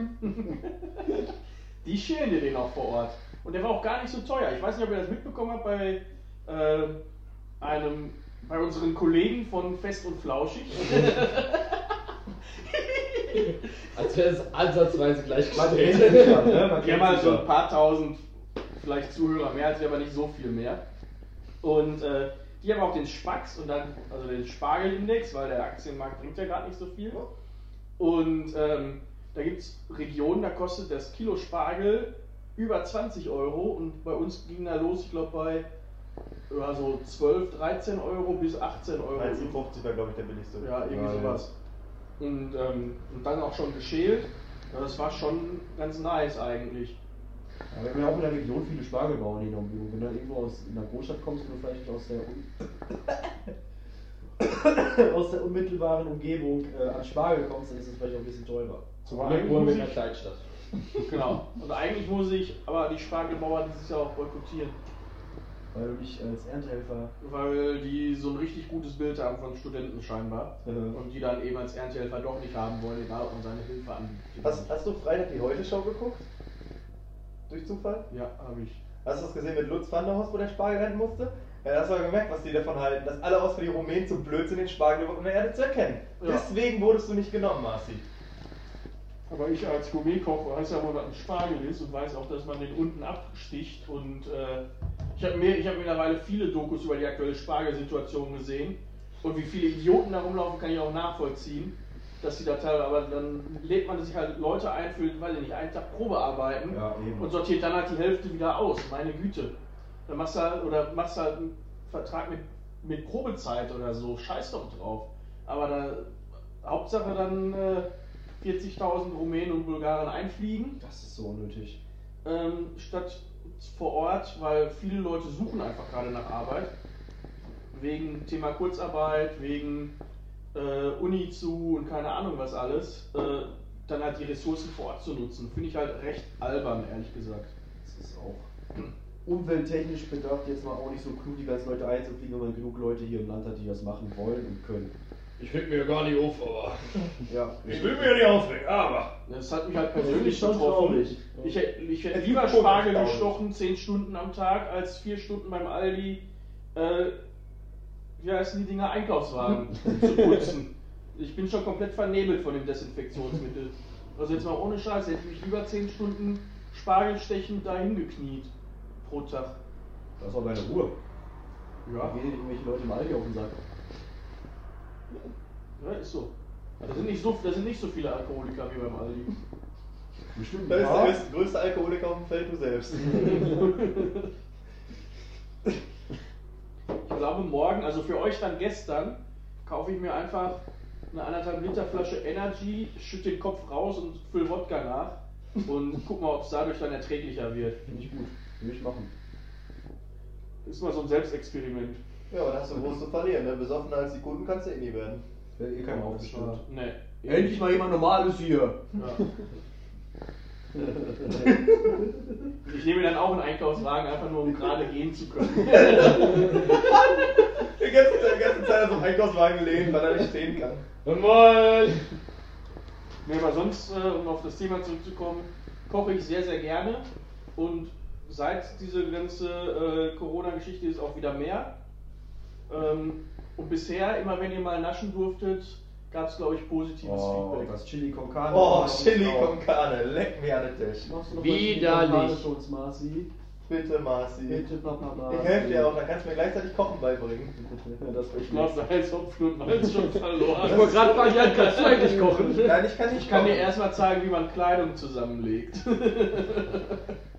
Die schälen dir den auch vor Ort. Und der war auch gar nicht so teuer. Ich weiß nicht, ob ihr das mitbekommen habt bei äh, einem, bei unseren Kollegen von Fest und Flauschig. Als wäre es ansatzweise gleich Man gestellt. ne? Die haben halt so ein paar tausend, vielleicht Zuhörer mehr, als wir, aber nicht so viel mehr. Und äh, die haben auch den Spax und dann, also den Spargelindex, weil der Aktienmarkt bringt ja gerade nicht so viel. Und ähm, da gibt es Regionen, da kostet das Kilo Spargel über 20 Euro und bei uns ging da los, ich glaube bei ja, so 12, 13 Euro bis 18 Euro. 13,50 war, glaube ich, der billigste. Ja, irgendwie Ja, ja. sowas. Und, ähm, und dann auch schon geschält. Ja, das war schon ganz nice eigentlich. Ja, wir haben ja auch in der Region viele Spargelbauern hier in der Umgebung. Wenn du dann irgendwo aus in der Großstadt kommst und du vielleicht aus der, (coughs) aus der unmittelbaren Umgebung äh, an Spargel kommst, dann ist es vielleicht auch ein bisschen teurer. Zum Glück wohnen wir in einer ich- Kleinstadt. Genau. Und eigentlich muss ich aber die Spargelbauern dieses Jahr auch boykottieren. Weil du dich als Erntehelfer. Weil die so ein richtig gutes Bild haben von Studenten scheinbar. Mhm. Und die dann eben als Erntehelfer doch nicht haben wollen, egal ob man seine Hilfe anbietet. Hast, hast du Freitag die Heute-Show geguckt? Durch Zufall? Ja, habe ich. Hast du das gesehen mit Lutz van der Horst, wo der Spargel rennen musste? Ja, das war gemerkt, was die davon halten, dass alle außer die Rumänen zu blöd sind, den Spargel überhaupt in der Erde zu erkennen. Ja. Deswegen wurdest du nicht genommen, Marci. Aber ich als Gourmetkoch weiß ja, wo das ein Spargel ist und weiß auch, dass man den unten absticht. Und äh, ich habe habe mittlerweile viele Dokus über die aktuelle Spargelsituation gesehen. Und wie viele Idioten da rumlaufen, kann ich auch nachvollziehen. Dass sie da teilweise, aber dann lädt man sich halt Leute ein für, weiß ich nicht, einen Tag Probearbeiten Ja, und sortiert dann halt die Hälfte wieder aus. Meine Güte. Dann machst du halt, oder machst halt einen Vertrag mit, mit Probezeit oder so. Scheiß doch drauf. Aber da, Hauptsache dann äh, 40.000 Rumänen und Bulgaren einfliegen, Das ist so unnötig. ähm, statt vor Ort, weil viele Leute suchen einfach gerade nach Arbeit. Wegen Thema Kurzarbeit, wegen äh, Uni zu und keine Ahnung was alles. Äh, dann halt die Ressourcen vor Ort zu nutzen. Finde ich halt recht albern, ehrlich gesagt. Das ist auch umwelttechnisch bedacht jetzt mal auch nicht so klug, die ganzen Leute einzufliegen, wenn man genug Leute hier im Land hat, die das machen wollen und können. Ich reg mir ja gar nicht auf, aber. Ja. Ich will mir ja nicht aufregen, aber. Das hat mich halt persönlich schon getroffen. traurig. Ich, ich hätte lieber Spargel gestochen, 10 Stunden am Tag, als 4 Stunden beim Aldi, äh, wie heißen die Dinger, Einkaufswagen zu putzen. (laughs) Ich bin schon komplett vernebelt von dem Desinfektionsmittel. Also jetzt mal ohne Scheiß, hätte ich mich lieber 10 Stunden Spargelstechen dahin gekniet pro Tag. Das ist auch deine Ruhe. Ja, Da gehen irgendwelche Leute im Aldi auf den Sack. Ja ist so. Da sind, nicht so. da sind nicht so viele Alkoholiker wie beim Aldi. Bestimmt. Da ist Ja. der größte, größte Alkoholiker auf dem Feld, du selbst. glaube morgen, also für euch dann gestern, kaufe ich mir einfach eine anderthalb Liter Flasche Energy, schütte den Kopf raus und fülle Wodka nach und guck mal, ob es dadurch dann erträglicher wird. Finde ich gut. Will ich machen. Ist mal so ein Selbstexperiment. Ja, und hast du groß zu verlieren, ne? Besoffener als die Kunden kannst du eh nie werden. Wäre eh kein Das aufgestimmt. Nee. Endlich mal jemand Normales hier. Ja. Ich nehme dann auch einen Einkaufswagen, einfach nur um gerade gehen zu können. Die ganze, die ganze Zeit auf dem Einkaufswagen lehnen, weil er nicht stehen kann. Moin! Nee, aber sonst, äh, um auf das Thema zurückzukommen, koche ich sehr, sehr gerne. Und seit diese ganze äh, Corona-Geschichte ist auch wieder mehr. Ähm, und bisher, immer wenn ihr mal naschen durftet, gab es, glaube ich, positives Oh, Feedback. das Chili con Carne. Oh, Chili con Carne, leck mir an den Tisch. Widerlich. Bitte, Marci. Bitte, Papa Marci. Ich helfe dir auch, dann kannst du mir gleichzeitig Kochen beibringen. Das Ich glaube, ist Hopfen und Malz schon (laughs) Ich verloren. wollte gerade fragen, Jan, kannst du eigentlich kochen? Nein, ich kann nicht Ich kann dir kochen. erstmal zeigen, wie man Kleidung zusammenlegt.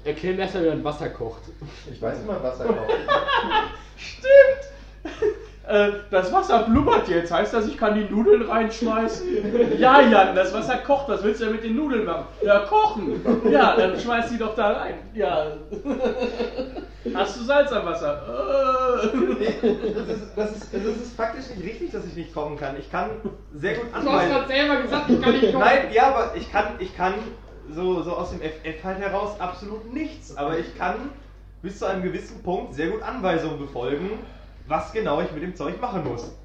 Erklär mir erstmal, wie man Wasser kocht. Ich weiß, wie man Wasser kocht. (laughs) Stimmt! (laughs) Äh, Das Wasser blubbert jetzt, heißt das, ich kann die Nudeln reinschmeißen? Ja, Jan, das Wasser kocht, was willst du denn mit den Nudeln machen? Ja, kochen! Ja, dann schmeiß die doch da rein. Ja. Hast du Salz am Wasser? Äh. Nee, das ist, das, ist, das ist faktisch nicht richtig, dass ich nicht kochen kann. Ich kann sehr gut Du hast gerade anweisen. selber gesagt, ich kann nicht kochen. Nein, ja, aber ich kann, ich kann so, so aus dem FF halt heraus absolut nichts. Aber ich kann bis zu einem gewissen Punkt sehr gut Anweisungen befolgen, was genau ich mit dem Zeug machen muss.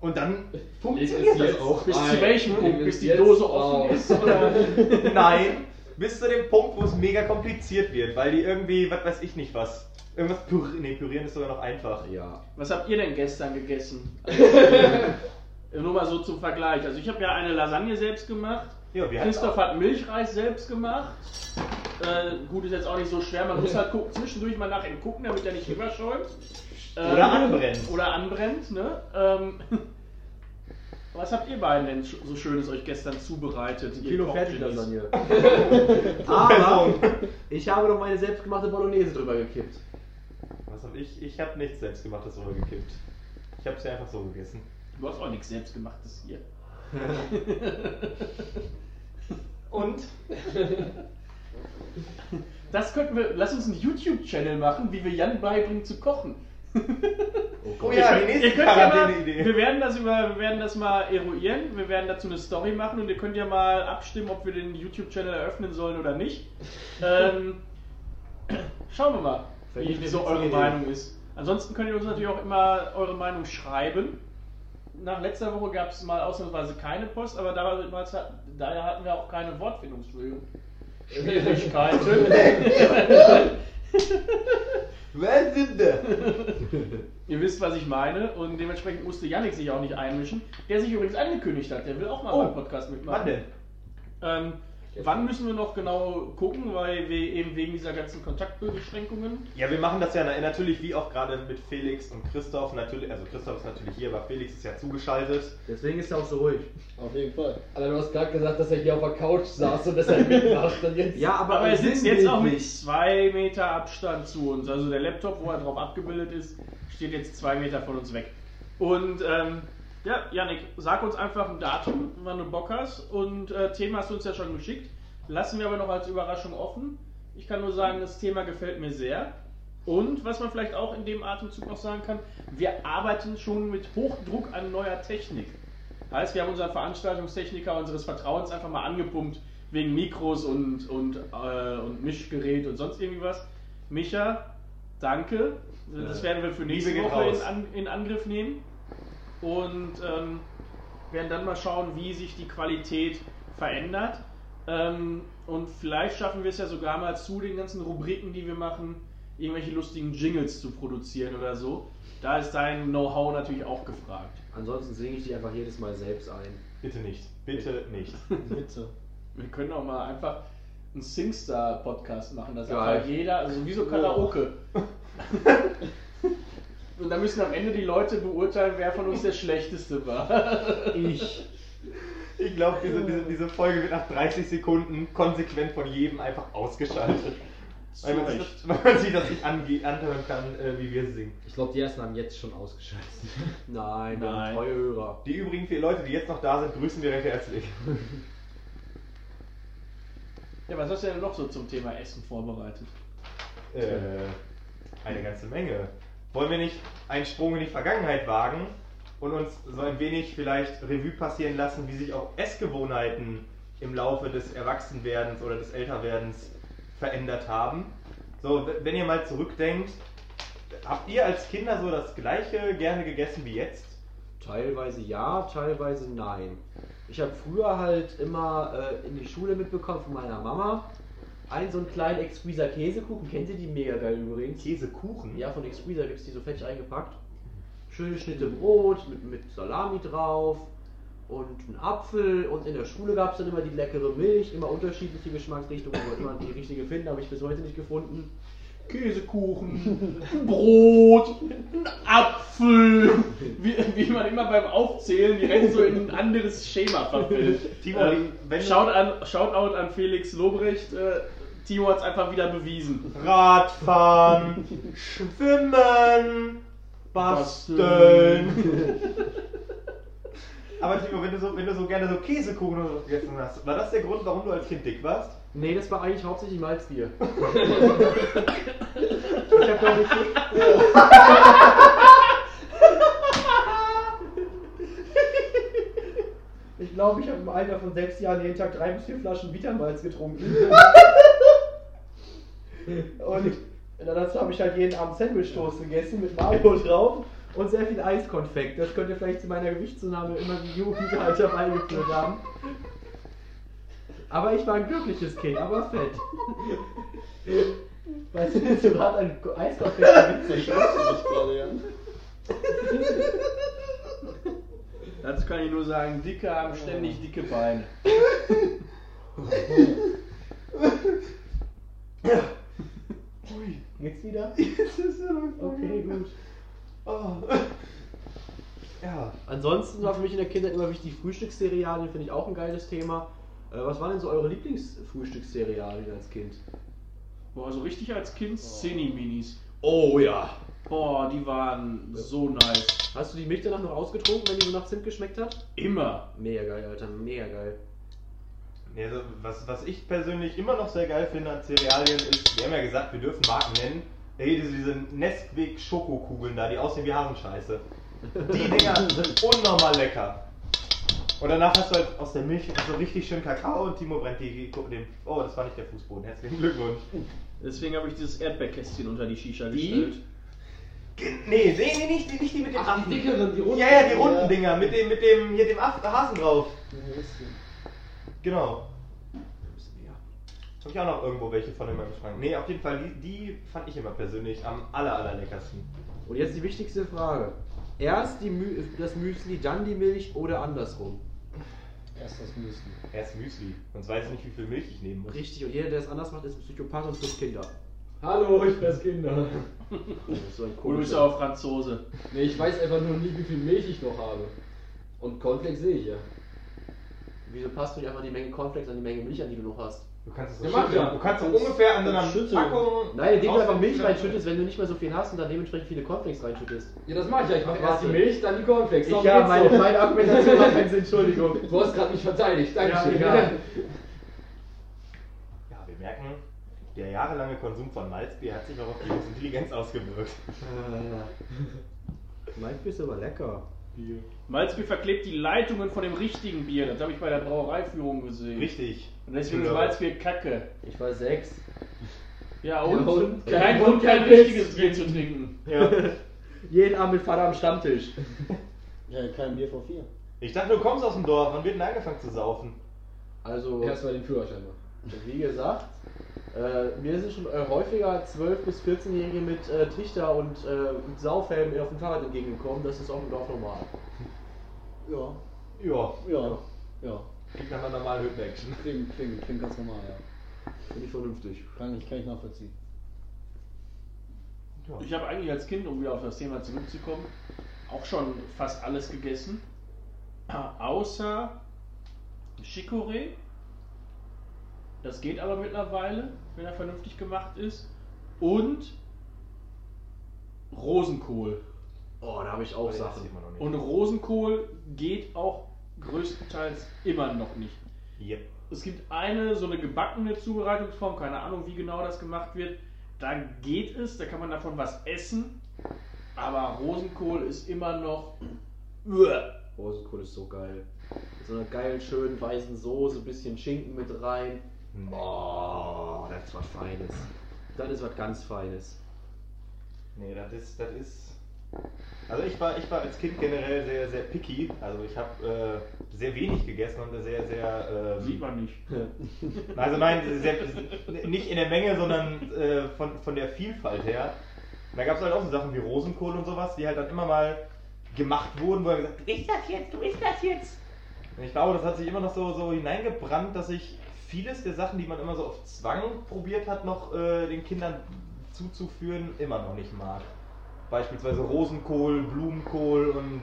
Und dann funktioniert das auch. Bis zu welchem Punkt? Bis die Dose offen ist? Oder? (laughs) Nein, bis zu dem Punkt, wo es mega kompliziert wird, weil die irgendwie, was weiß ich nicht was. Irgendwas pürieren, nee, pürieren ist sogar noch einfach. Ja. Was habt ihr denn gestern gegessen? (laughs) Nur mal so zum Vergleich. Also ich habe ja eine Lasagne selbst gemacht. Ja, Christoph hat Milchreis selbst gemacht. Äh, gut, ist jetzt auch nicht so schwer. Man muss halt gucken, zwischendurch mal nach ihm gucken, damit er nicht überschäumt. Ähm, Oder anbrennt. Oder anbrennt, ne? Ähm, (laughs) was habt ihr beiden denn so Schönes euch gestern zubereitet? ihr Kilo? Fertiglasagne. (laughs) Aber Aber ich habe doch meine selbstgemachte Bolognese drüber gekippt. Was hab ich? Ich habe nichts selbstgemachtes drüber gekippt. Ich habe es ja einfach so gegessen. Du hast auch nichts selbstgemachtes hier. (laughs) Und? Das könnten wir, lass uns einen YouTube-Channel machen, wie wir Jan beibringen zu kochen. Oh ja, die Ihr nächste könnt ja mal, Quarantäne-Idee. wir werden das über, wir werden das mal eruieren, wir werden dazu eine Story machen und ihr könnt ja mal abstimmen, ob wir den YouTube-Channel eröffnen sollen oder nicht. ähm, schauen wir mal, wie eine so eure Idee. Meinung ist. Ansonsten könnt ihr uns natürlich auch immer eure Meinung schreiben. Nach letzter Woche gab es mal ausnahmsweise keine Post, aber damals, hat- daher hatten wir auch keine Wortfindungsschwierigkeiten. (laughs) (laughs) (laughs) Wer sind da? (laughs) Ihr wisst, was ich meine und dementsprechend musste Yannick sich auch nicht einmischen, der sich übrigens angekündigt hat, der will auch mal Oh, beim Podcast mitmachen. Wann denn? Ähm, wann müssen wir noch genau gucken, weil wir eben wegen dieser ganzen Kontaktbeschränkungen. Ja, wir machen das ja na- natürlich wie auch gerade mit Felix und Christoph. Natürlich, also Christoph ist natürlich hier, aber Felix ist ja zugeschaltet. Deswegen ist er auch so ruhig. Auf jeden Fall. Alter, du hast gerade gesagt, dass er hier auf der Couch saß und deshalb (laughs) mitmacht. Und jetzt. Ja, aber, Aber er sitzt jetzt auch mit zwei Meter Abstand zu uns. Also der Laptop, wo er drauf abgebildet ist, steht jetzt zwei Meter von uns weg. Und ähm, ja, Yannick, sag uns einfach ein Datum, wann du Bock hast. Und äh, Thema hast du uns ja schon geschickt. Lassen wir aber noch als Überraschung offen. Ich kann nur sagen, das Thema gefällt mir sehr. Und was man vielleicht auch in dem Atemzug noch sagen kann, wir arbeiten schon mit Hochdruck an neuer Technik. Heißt, wir haben unseren Veranstaltungstechniker unseres Vertrauens einfach mal angepumpt wegen Mikros und, und, äh, und Mischgerät und sonst irgendwie was. Micha, danke. Das werden wir für nächste Woche in, in Angriff nehmen. Und ähm, werden dann mal schauen, wie sich die Qualität verändert. Ähm, und vielleicht schaffen wir es ja sogar mal zu den ganzen Rubriken, die wir machen, irgendwelche lustigen Jingles zu produzieren oder so. Da ist dein Know-how natürlich auch gefragt. Ansonsten singe ich die einfach jedes Mal selbst ein. Bitte nicht. Bitte nicht. (laughs) Bitte. Wir können auch mal einfach einen Singstar-Podcast machen, dass Geil. einfach jeder, also wie so Karaoke. (laughs) Und dann müssen am Ende die Leute beurteilen, wer von uns der Schlechteste war. Ich. Ich glaube, diese, diese, diese Folge wird nach 30 Sekunden konsequent von jedem einfach ausgeschaltet. Weil man, das, weil man sich das nicht anhören kann, äh, wie wir singen. Ich glaube, die ersten haben jetzt schon ausgeschaltet. (laughs) Nein, Nein. treue Hörer. Die übrigen vier Leute, die jetzt noch da sind, grüßen wir recht herzlich. (laughs) Ja, was hast du denn noch so zum Thema Essen vorbereitet? Äh, eine ganze Menge. Wollen wir nicht einen Sprung in die Vergangenheit wagen und uns so ein wenig vielleicht Revue passieren lassen, wie sich auch Essgewohnheiten im Laufe des Erwachsenwerdens oder des Älterwerdens verändert haben? So, wenn ihr mal zurückdenkt, habt ihr als Kinder so das gleiche gerne gegessen wie jetzt? Teilweise ja, teilweise nein. Ich habe früher halt immer äh, in die Schule mitbekommen von meiner Mama einen so einen kleinen Exqueezer Käsekuchen. Kennt ihr die mega geil übrigens? Käsekuchen? Ja, von Exqueezer gibt es die so fettig eingepackt. Schöne Schnitte Brot mit, mit Salami drauf und ein Apfel. Und in der Schule gab es dann immer die leckere Milch, immer unterschiedliche Geschmacksrichtungen. Ich wollte immer die richtige finden, habe ich bis heute nicht gefunden. Käsekuchen, Brot, ein Apfel. Wie, wie man immer beim Aufzählen direkt so in ein anderes Schema verfällt. Timo, ähm, wenn du- Shout an, Shoutout an Felix Lobrecht. Äh, Timo hat es einfach wieder bewiesen. Radfahren, Schwimmen, Basteln. (laughs) Aber Timo, wenn du, so, wenn du so gerne so Käsekuchen oder so gegessen hast, war das der Grund, warum du als Kind dick warst? Nee, das war eigentlich hauptsächlich Malzbier. (laughs) ich hab glaube ich. Ich glaube, ich habe im Alter von sechs Jahren jeden Tag drei bis vier Flaschen Vitamalz getrunken. (laughs) Und dazu habe ich halt jeden Abend Sandwich-Toast gegessen mit Mario drauf und sehr viel Eiskonfekt. Das könnte vielleicht zu meiner Gewichtszunahme immer die Jugendalter beigeführt haben. Aber ich war ein glückliches Kind, aber fett. Weißt du, jetzt so gerade ein Eiskonfekt witzig. Ich gerade, ja. Dazu kann ich nur sagen, Dicke haben ständig dicke Beine. (laughs) Geht's wieder? (laughs) okay, Okay, gut. Oh. (laughs) Ja. Ansonsten war für mich in der Kindheit immer wichtig, Frühstückscerealien finde ich auch ein geiles Thema. Äh, was waren denn so eure Lieblingsfrühstückscerealien als Kind? Boah, so richtig als Kind Cine-Minis. Oh ja. Boah, die waren so nice. Hast du die Milch danach noch ausgetrunken, wenn die so nach Zimt geschmeckt hat? Immer. Mega geil, Alter, mega geil. Ja, also was, was ich persönlich immer noch sehr geil finde an Cerealien ist, wir haben ja gesagt, wir dürfen Marken nennen. Ey, diese, diese Nesquik Schokokugeln da, die aussehen wie Hasenscheiße. Die (laughs) Dinger sind unnormal lecker. Und danach hast du halt aus der Milch so richtig schön Kakao und Timo brennt die, den. Oh, das war nicht der Fußboden. Herzlichen Glückwunsch. Deswegen habe ich dieses Erdbeerkästchen unter die Shisha Die? gestellt. Ge- Nee, sehen die nicht, die, nicht die mit dem Ach, die Affen. dickeren, die runden. Ja, ja, die runden Ja. Dinger mit dem, mit dem, hier dem Affen, Hasen drauf. Genau. Habe ich auch noch irgendwo welche von in meinem Schrank. Nee, auf jeden Fall, die, die fand ich immer persönlich am aller, allerleckersten. Und jetzt die wichtigste Frage. Erst die Mü das Müsli, dann die Milch oder andersrum? Erst das Müsli. Erst Müsli. Sonst weiß ich nicht, wie viel Milch ich nehmen muss. Richtig, und jeder, der es anders macht, ist ein Psychopath und frisst Kinder. Hallo, ich fress Kinder. (laughs) Das ist so ein Und du bist ja auch Franzose. Nee, ich weiß einfach nur nicht, wie viel Milch ich noch habe. Und Cornflakes sehe ich ja. Wieso passt du nicht einfach die Menge Cornflakes an die Menge Milch an, die du noch hast? Du kannst es so mach schütteln. ja. Du kannst so Kannst- ungefähr an so einer kannst schütteln. Packung. Nein, indem du einfach Milch reinschüttest, wenn du nicht mehr so viel hast und dann dementsprechend viele Cornflakes reinschüttest. Ja, das mache ich ja. Ich mache Ach, erst die. Milch, dann die Cornflakes. Darum ja, meine, so. meine Argumentation hat keinen Sinn, Entschuldigung. (laughs) Du hast gerade mich verteidigt. Dankeschön. Ja, egal. (laughs) Ja, wir merken, der jahrelange Konsum von Malzbier hat sich auch auf die Intelligenz ausgewirkt. Mein Bier ist aber lecker. Malzbier verklebt die Leitungen von dem richtigen Bier. Das habe ich bei der Brauereiführung gesehen. Richtig. Und deswegen ist Ja. Malzbier kacke. Ich war sechs. Ja, und, Ja, und- kein und Grund, kein richtiges Bier zu trinken. Ja. (laughs) Jeden Abend mit Vater am Stammtisch. (laughs) Ja, kein Bier vor vier. Ich dachte, du kommst aus dem Dorf. Wann wird denn angefangen zu saufen? Also, Erst mal den Führerschein machen. wie gesagt, äh, mir sind schon äh, häufiger 12- bis 14-Jährige mit äh, Trichter und äh, mit Saufhelm auf dem Fahrrad entgegengekommen. Das ist auch im Dorf normal. Ja. Ja, Ja. Ja. klingt nach einer normalen Hütten-Action. Klingt, klingt, klingt ganz normal, ja. Finde ich vernünftig. Kann ich, kann ich nachvollziehen. Ich habe eigentlich als Kind, um wieder auf das Thema zurückzukommen, auch schon fast alles gegessen. (clears throat) Außer Chicorée Das geht aber mittlerweile, wenn er vernünftig gemacht ist. Und Rosenkohl. Oh, da habe ich auch Das Sachen. Und Rosenkohl geht auch größtenteils immer noch nicht. Yep. Es gibt eine, so eine gebackene Zubereitungsform, keine Ahnung, wie genau das gemacht wird. Da geht es, da kann man davon was essen. Aber Rosenkohl ist immer noch. Uah. Rosenkohl ist so geil. Mit so einer geilen, schönen weißen Soße, bisschen Schinken mit rein. Oh, das ist was Feines. Das ist was ganz Feines. Nee, das ist, das ist. Also ich war, ich war als Kind generell sehr, sehr picky. Also ich habe äh, sehr wenig gegessen und sehr, sehr. Sieht Ähm, man nicht. (laughs) also nein, sehr, nicht in der Menge, sondern äh, von, von der Vielfalt her. Und da gab es halt auch so Sachen wie Rosenkohl und sowas, die halt dann immer mal gemacht wurden, wo er gesagt hat, du isst das jetzt, du isst das jetzt. Und ich glaube, das hat sich immer noch so, so hineingebrannt, dass ich vieles der Sachen, die man immer so auf Zwang probiert hat, noch äh, den Kindern zuzuführen, immer noch nicht mag. Beispielsweise Rosenkohl, Blumenkohl und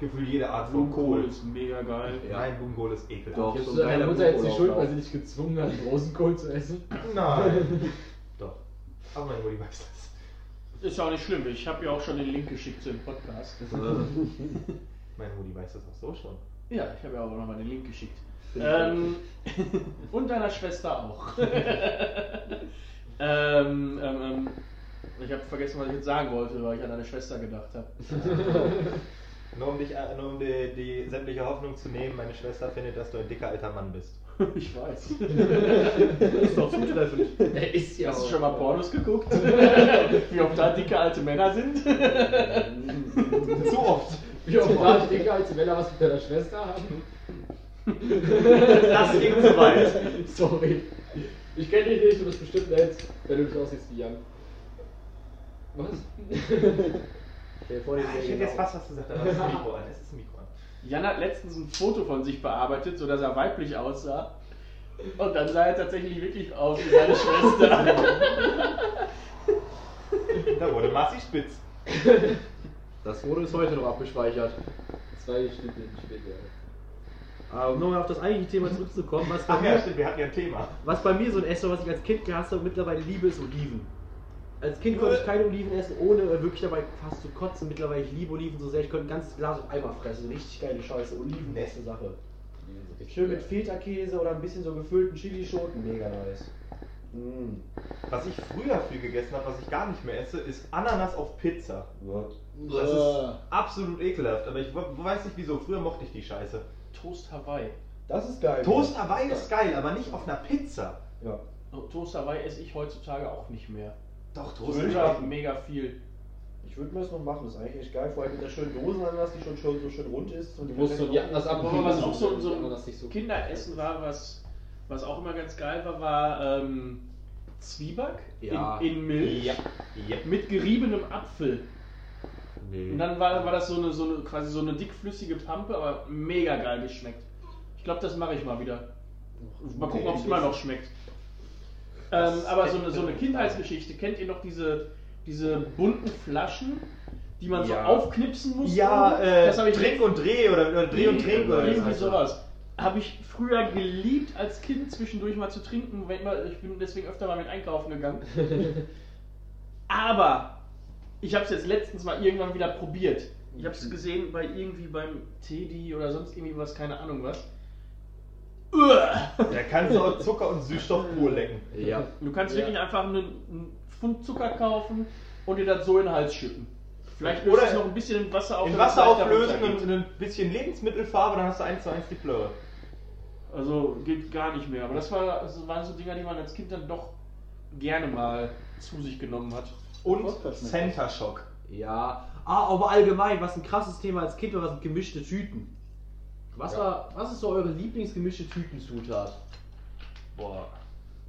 gefühlt jede Art von Blumenkohl Kohl. ist mega geil. Ja. Nein, Blumenkohl ist ekelhaft. Doch. Jetzt so geiler Mutter jetzt die schuld, weil sie dich gezwungen hat, Rosenkohl zu essen? Nein. (laughs) Doch. Aber meine Mutti weiß das. Ist ja auch nicht schlimm, ich habe ja auch schon den Link geschickt zu dem Podcast. (laughs) Meine Mutti weiß das auch so schon. Ja, ich habe ja auch nochmal den Link geschickt. Ähm, und deiner Schwester auch. (laughs) ähm, ähm, ähm, ich habe vergessen, was ich jetzt sagen wollte, weil ich an deine Schwester gedacht habe. (laughs) Nur um, dich, äh, nur um die, die sämtliche Hoffnung zu nehmen, meine Schwester findet, dass du ein dicker alter Mann bist. (laughs) ich weiß. ist doch zutreffend. Er ist ja Hast du schon mal Pornos geguckt? Wie oft da dicke alte Männer sind? Zu oft. Wie oft da dicke alte Männer was mit deiner Schwester haben? (laughs) Das ging zu weit. Sorry. Ich kenne dich nicht, du bist bestimmt nett, wenn du nicht aussiehst wie Jan. Was? Vor, die Ah, Ich hätte jetzt fast was gesagt, aber es ist ein Mikro an. Es ist ein Mikro an. Jan hat letztens ein Foto von sich bearbeitet, sodass er weiblich aussah. Und dann sah er tatsächlich wirklich aus wie seine Schwester. (laughs) Da wurde Marci spitz. Das Foto ist heute noch abgespeichert. Zwei Schnitte später. Aber um nochmal auf das eigentliche Thema zurückzukommen, was bei, Ach ja, mir, stimmt, wir hatten ja ein Thema. was bei mir so ein Essen, was ich als Kind gehasst habe und mittlerweile liebe, ist Oliven. Als Kind konnte ich keine Oliven essen, ohne äh, wirklich dabei fast zu kotzen. Mittlerweile ich liebe Oliven so sehr, ich könnte ein ganzes Glas auf einmal fressen. Richtig geile Scheiße. Oliven, beste Sache. Schön mit Feta-Käse oder ein bisschen so gefüllten Chilischoten, mega nice. Mm. Was ich früher viel gegessen habe, was ich gar nicht mehr esse, ist Ananas auf Pizza. Das ist absolut ekelhaft, aber ich we- weiß nicht wieso. Früher mochte ich die Scheiße. Toast Hawaii. Das ist geil. Toast Hawaii ist geil, aber nicht auf einer Pizza. Ja. Toast Hawaii esse ich heutzutage auch nicht mehr. Doch, Toast Hawaii. mega viel. Ich würde mir das noch machen, das ist eigentlich echt geil. Vor allem mit der schönen Dosenananas, die schon, schon so schön rund ist. Und Du musst so die Ananas Aber abkriegen. was auch so, so Die ein Kinderessen war, was, was auch immer ganz geil war, war ähm, Zwieback Ja. in, in Milch Ja. ja. mit geriebenem Apfel. Nee. Und dann war, war das so eine, so eine quasi so eine dickflüssige Pampe, aber mega geil geschmeckt. Ich glaube, das mache ich mal wieder. Mal gucken, ob es immer noch schmeckt. Ähm, aber so eine, so eine Kindheitsgeschichte. Kennt ihr noch diese, diese bunten Flaschen, die man Ja. so aufknipsen muss? Ja, äh, das habe ich Trink und Dreh oder, oder Dreh und Trink oder irgendwie was. sowas. Habe ich früher geliebt, als Kind zwischendurch mal zu trinken. Ich bin deswegen öfter mal mit einkaufen gegangen. (laughs) Aber ich habe es jetzt letztens mal irgendwann wieder probiert. Ich habe es gesehen bei irgendwie beim Teddy oder sonst irgendwie was, keine Ahnung was. (laughs) Da kannst du auch Zucker und Süßstoff pur lecken. Ja. Du kannst Ja. wirklich einfach einen, einen Pfund Zucker kaufen und dir das so in den Hals schütten. Vielleicht löst Oder es noch ein bisschen in Wasser auf. In Wasser auflösen und ein bisschen Lebensmittelfarbe, dann hast du eins zu eins die Plöre. Also geht gar nicht mehr. Aber das, war, das waren so Dinger, die man als Kind dann doch gerne mal zu sich genommen hat. Und Center Shock. Ja. Ah, aber allgemein, was ein krasses Thema als Kind war, was sind gemischte Tüten. Was, Ja. war, was ist so eure Lieblingsgemischte Tütenzutat? Boah.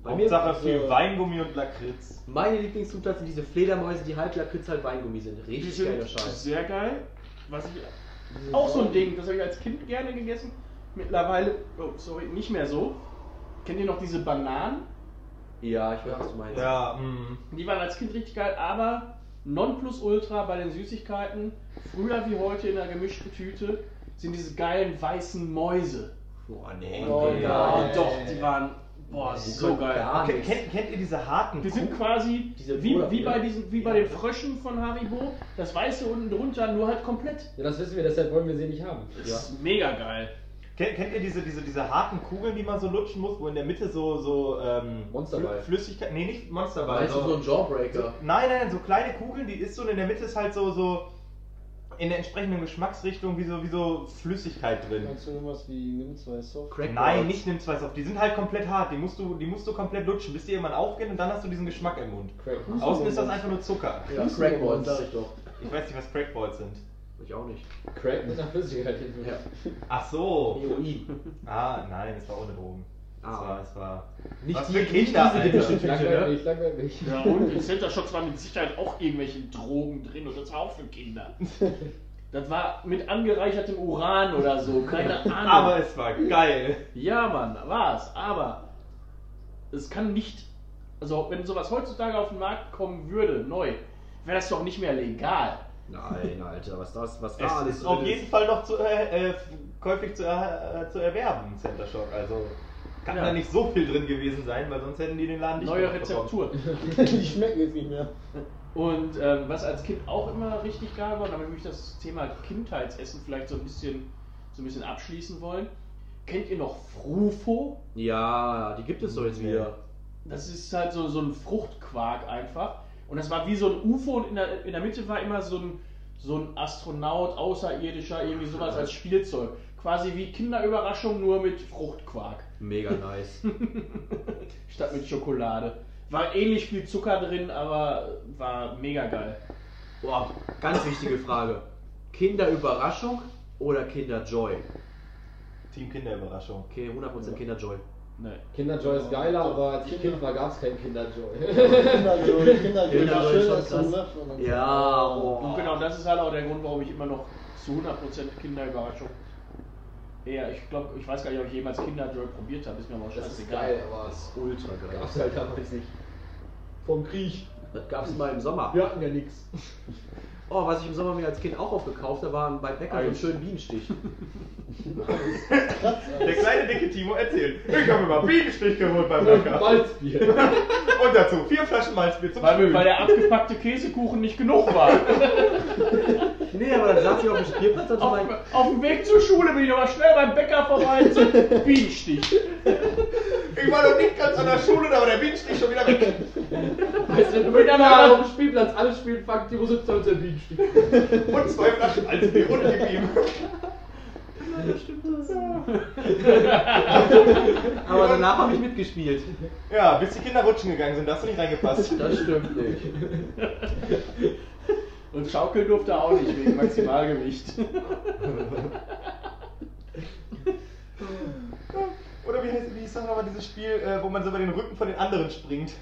Bei mir Hauptsache war's, viel äh, Weingummi und Lakritz. Meine Lieblingszutat sind diese Fledermäuse, die halb Lakritz, halb Weingummi sind. Die Richtig sind geiler Scheiß. sehr geil. Was ich, auch so ein Ding, das habe ich als Kind gerne gegessen. Mittlerweile, oh sorry, nicht mehr so. Kennt ihr noch diese Bananen? Ja, ich weiß, was du meinst. Ja, mm. Die waren als Kind richtig geil, aber Nonplusultra bei den Süßigkeiten, früher wie heute in der gemischten Tüte, sind diese geilen weißen Mäuse. Boah, nee. Oh, Ja, nee. doch, die waren Boah, Die so geil. gar Kennt, kennt, ihr diese harten Die sind quasi Diese wie, wie, bei diesen, wie bei Ja. den Fröschen von Haribo. Das Weiße unten drunter, nur halt komplett. Ja, das wissen wir, deshalb wollen wir sie nicht haben. Das ist mega geil. Kennt, kennt ihr diese, diese, diese harten Kugeln, die man so lutschen muss, wo in der Mitte so, so ähm, Monsterball. Flü- Flüssigkeit. Nee, nicht Monsterball. Meinst du so ein Jawbreaker? Nein, nein, so kleine Kugeln, die ist so und in der Mitte ist halt so, so in der entsprechenden Geschmacksrichtung wie so, wie so Flüssigkeit drin. Meinst du irgendwas wie nimm zwei Soft? Crackballs. Nein, nicht nimm zwei auf. Die sind halt komplett hart. Die musst du, die musst du komplett lutschen, bis die irgendwann aufgehen und dann hast du diesen Geschmack im Mund. Crack. Außen ist das einfach nur Zucker. Ja, Crackballs, sag ich doch. Ich weiß nicht, was Crackballs sind. Ich auch nicht. Crack mit einer Flüssigkeit hinten. Ja. Ach so. Heroin. Ah, nein, es war ohne Drogen. Es Ah. war, es war. Nicht Was die, für nicht Kinder, Alter. Langweilig ne? nicht, langweilig. Ja, und in Center Shocks waren mit Sicherheit auch irgendwelche Drogen drin und das war auch für Kinder. Das war mit angereichertem Uran oder so, keine (laughs) Ahnung. Aber es war geil. Ja, Mann, war's. Aber es kann nicht. Also, wenn sowas heutzutage auf den Markt kommen würde, neu, wäre das doch nicht mehr legal. Nein, Alter, was das, was da Es alles ist auf drin jeden Fall noch zu, äh, äh, käufig zu, äh, zu erwerben, Center Shock. Also kann Ja. da nicht so viel drin gewesen sein, weil sonst hätten die den Laden nicht Neue. Rezeptur. (laughs) Die schmecken jetzt nicht mehr. Und ähm, was als Kind auch immer richtig geil war, damit wir das Thema Kindheitsessen vielleicht so ein bisschen, so ein bisschen abschließen wollen. Kennt ihr noch Frufo? Ja, die gibt es doch jetzt wieder. Das ist halt so, so ein Fruchtquark einfach. Und das war wie so ein UFO und in der, in der Mitte war immer so ein, so ein Astronaut, Außerirdischer, irgendwie sowas als Spielzeug. Quasi wie Kinderüberraschung, nur mit Fruchtquark. Mega nice. (laughs) Statt mit Schokolade. War ähnlich viel Zucker drin, aber war mega geil. Boah, ganz wichtige Frage. Kinderüberraschung oder Kinderjoy? Team Kinderüberraschung. Okay, 100% Kinderjoy. Nee. Kinderjoy ist geiler, aber als ich Kind war, gab es kein Kinderjoy. Kinderjoy, (laughs) Kinderjoy, Kinderjoy schön ist als zum krass. Löffel. und dann Ja, so, boah. Und genau, das ist halt auch der Grund, warum ich immer noch zu 100% Kinderüberraschung. Ja, ich glaube, ich weiß gar nicht, ob ich jemals Kinderjoy probiert habe, ist mir aber auch Das ist scheißegal. geil, aber Das ist ultra geil. gab's halt damals nicht. Vom Krieg. Das gab es mal im Sommer. Wir hatten ja nichts. Oh, was ich im Sommer mir als Kind auch aufgekauft habe, war bei Bäcker so einen schönen Bienenstich. (laughs) Der kleine dicke Timo erzählt. Ich habe mir mal Bienenstich geholt beim Bäcker. Malzbier. (laughs) Und dazu vier Flaschen Malzbier zum Weil, Spülen. weil der abgepackte Käsekuchen nicht genug war. (laughs) Nee, aber dann saß ich auf dem Spielplatz und so auf, mein. auf dem Weg zur Schule bin ich nochmal schnell beim Bäcker vorbei zum (laughs) Bienenstich. Ich war noch nicht ganz an der Schule, da war der Bienenstich schon wieder weg. Weißt du, wenn wir auf dem Spielplatz alles spielen, fangt Timo sitzt da mit seinem Bienenstich. Und zwei Flaschen Malzbier und gib ihm. Aber danach habe ich mitgespielt. Ja, bis die Kinder rutschen gegangen sind, da hast du nicht reingepasst. Das stimmt nicht. Und schaukeln durfte er auch nicht wegen Maximalgewicht. (laughs) Oder wie heißt wie hieß das nochmal dieses Spiel, äh, wo man so über den Rücken von den anderen springt?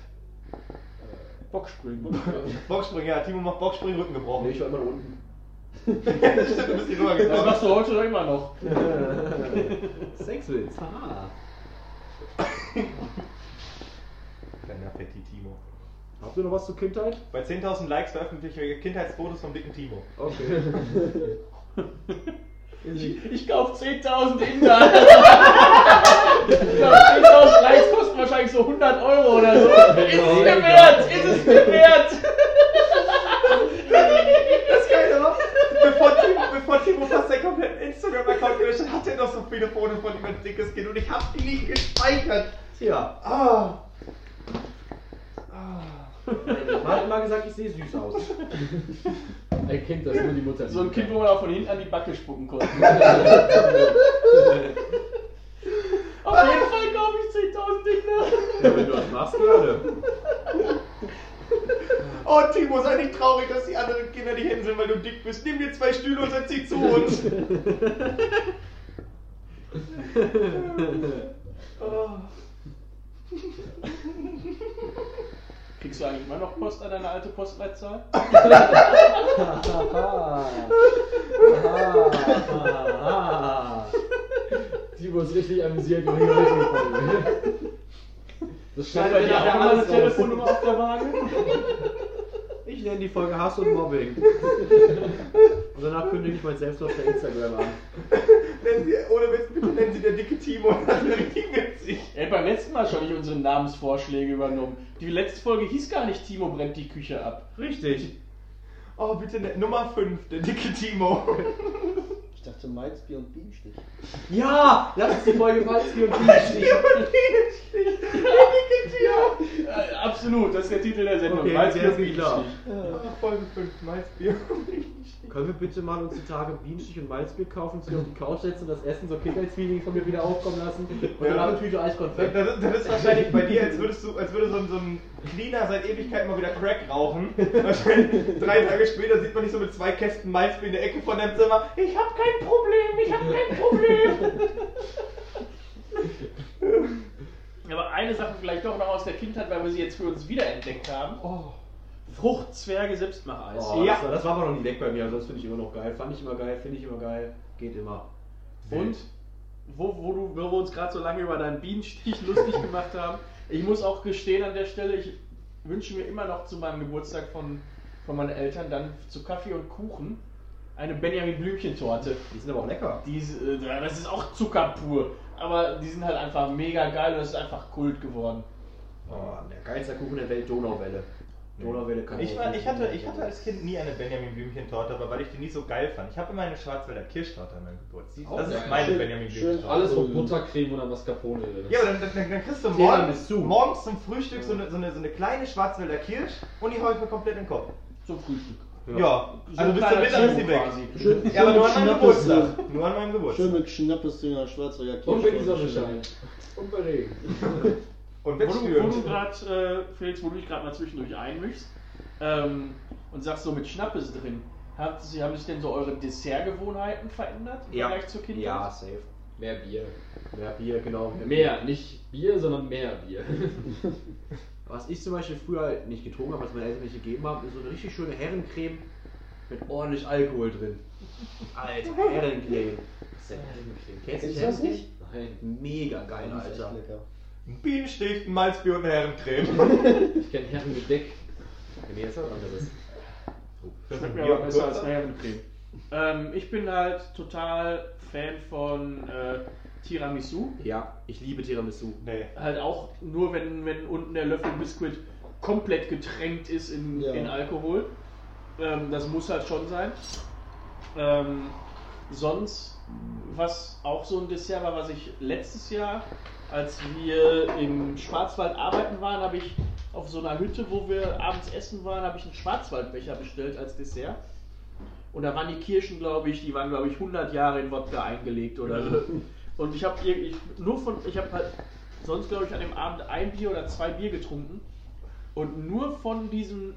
Bockspringen. (laughs) Boxspringen, ja, Timo macht Boxspringen, Rücken gebrochen. Nee, ich war immer unten. (laughs) Stimmt, du bist hier Das rübergekommen. machst du heute noch immer noch. Sexwitz, haha. Kleiner Timo. Habt ihr noch was zur Kindheit? Bei 10.000 Likes veröffentliche ich Kindheitsfotos vom dicken Timo. Okay. (laughs) Ich, ich kauf 10.000 Inder. (laughs) ich glaub, 10.000 Likes kosten wahrscheinlich so 100 Euro oder so. Ist es mir wert? Ist es mir wert? Das Geile war, bevor Timo, bevor Timo fast seinen kompletten Instagram-Account gelöscht hat, hat er noch so viele Fotos von ihm als dickes Kind und ich hab die nicht gespeichert. Tja, Ah. Man hat immer gesagt, ich sehe süß aus. Ein Kind, das nur die Mutter So ein. Kind, wo man auch von hinten an die Backe spucken konnte. (laughs) Auf jeden Fall kaufe ich 10.000 Inder. Ja, wenn du das machst, gerne. Oh, Timo, sei nicht traurig, dass die anderen Kinder nicht hin sind, weil du dick bist. Nimm dir zwei Stühle und setz sie zu uns. (laughs) oh. Kriegst du eigentlich immer noch Post an deine alte Postleitzahl? (laughs) Timo ist richtig amüsiert über die Folge. Das bei ihr dir auch eine. Telefonnummer auf der Waage? Ich nenne die Folge Hass und Mobbing. Und danach kündige ich mein Selbstlauf bei Instagram an. Nennen Sie, ohne Witz, bitte nennen Sie der dicke Timo. (laughs) Das wäre richtig witzig. Er hat beim letzten Mal schon nicht unsere Namensvorschläge übernommen. Die letzte Folge hieß gar nicht Timo brennt die Küche ab. Richtig. Oh, bitte ne, Nummer 5, der dicke Timo. (laughs) Ich dachte Malzbier und Bienenstich. Ja, lass uns die Folge Malzbier und Bienenstich. Äh, absolut, das ist der Titel der Sendung. Okay, Malzbier und ist klar. Bienenstich. Folge 5, Malzbier. Können wir bitte mal uns die Tage Bienenstich und Malzbier kaufen, uns auf die Couch setzen und das Essen so Kindheitsfeeling von mir wieder aufkommen lassen und Ja. dann eine Tüte Eiskonfekt. Das, das ist wahrscheinlich bei dir, als würdest du, als würde so ein, so ein Cleaner seit Ewigkeiten mal wieder Crack rauchen. (laughs) Wahrscheinlich drei Tage später sieht man dich so mit zwei Kästen Malzbier in der Ecke von deinem Zimmer. Ich hab kein Problem, ich hab kein Problem. (laughs) Aber eine Sache vielleicht doch noch aus der Kindheit, weil wir sie jetzt für uns wiederentdeckt haben. Oh, Fruchtzwerge Selbstmacheis. oh Ja. das, war, das war aber noch nie weg bei mir, also das finde ich immer noch geil. Fand ich immer geil, finde ich immer geil, geht immer. Und wo, wo, du, wo wir uns gerade so lange über deinen Bienenstich lustig gemacht haben, ich muss auch gestehen an der Stelle, ich wünsche mir immer noch zu meinem Geburtstag von, von meinen Eltern dann zu Kaffee und Kuchen eine Benjamin Blümchen-Torte. Die sind aber auch lecker. Die ist, äh, das ist auch Zucker pur, aber die sind halt einfach mega geil und es ist einfach Kult geworden. Oh, der geilste Kuchen der Welt, Donauwelle. Donauwelle kann Ich, war, ich, hatte, ich hatte als Kind nie eine Benjamin Blümchen-Torte, aber weil ich die nie so geil fand. Ich habe immer eine Schwarzwälder Kirschtorte an meinem Geburtstag. Das ist meine Schön- Benjamin schön Blümchen-Torte. Alles von Buttercreme oder Mascarpone. Ja, aber dann, dann, dann kriegst du morgens, morgens zum Frühstück so eine, so, eine, so eine kleine Schwarzwälder Kirsch und die hau ich mir komplett in den Kopf. Zum Frühstück. Ja, So also bis zum Mittag ist die Timo weg. Schön, Ja, aber nur an schön meinem Geburtstag. Nur an meinem Schön Geburtstag. mit Schnappes in der Schwarzwälder Kirche. Und wenn die Sonne scheint. Und bei Regen. (laughs) Und Wo du, wo du gerade, äh, Felix, wo du dich gerade mal zwischendurch einmischst ähm, und sagst so mit Schnappes drin, habt, Sie, haben sich denn so eure Dessertgewohnheiten verändert im Ja. Vergleich zur Kindheit? Ja, safe. Mehr Bier. Mehr Bier, genau. Mehr, nicht Bier, sondern mehr Bier. (laughs) Was ich zum Beispiel früher nicht getrunken habe, was meine Eltern nicht gegeben haben, ist so eine richtig schöne Herrencreme mit ordentlich Alkohol drin. Alter, Herrencreme. Was ist denn Herrencreme? Kennst du das nicht? Nein, Mega geil, Alter. Ein Bienenstich, ein Malzbier und eine Herrencreme. (laughs) ich kenne Herrengedeck. Nee, das ist was anderes. Das ist schmeckt mir aber besser als Herrencreme. Ähm, ich bin halt total Fan von äh, Tiramisu. Ja, ich liebe Tiramisu. Nee. Halt auch nur, wenn, wenn unten der Löffel Biskuit komplett getränkt ist in, Ja. in Alkohol. Ähm, das muss halt schon sein. Ähm, sonst, was auch so ein Dessert war, was ich letztes Jahr, als wir im Schwarzwald arbeiten waren, habe ich auf so einer Hütte, wo wir abends essen waren, habe ich einen Schwarzwaldbecher bestellt als Dessert. Und da waren die Kirschen, glaube ich, die waren, glaube ich, 100 Jahre in Wodka eingelegt oder so. Und ich habe nur von, ich habe halt sonst, glaube ich, an dem Abend ein Bier oder zwei Bier getrunken. Und nur von diesem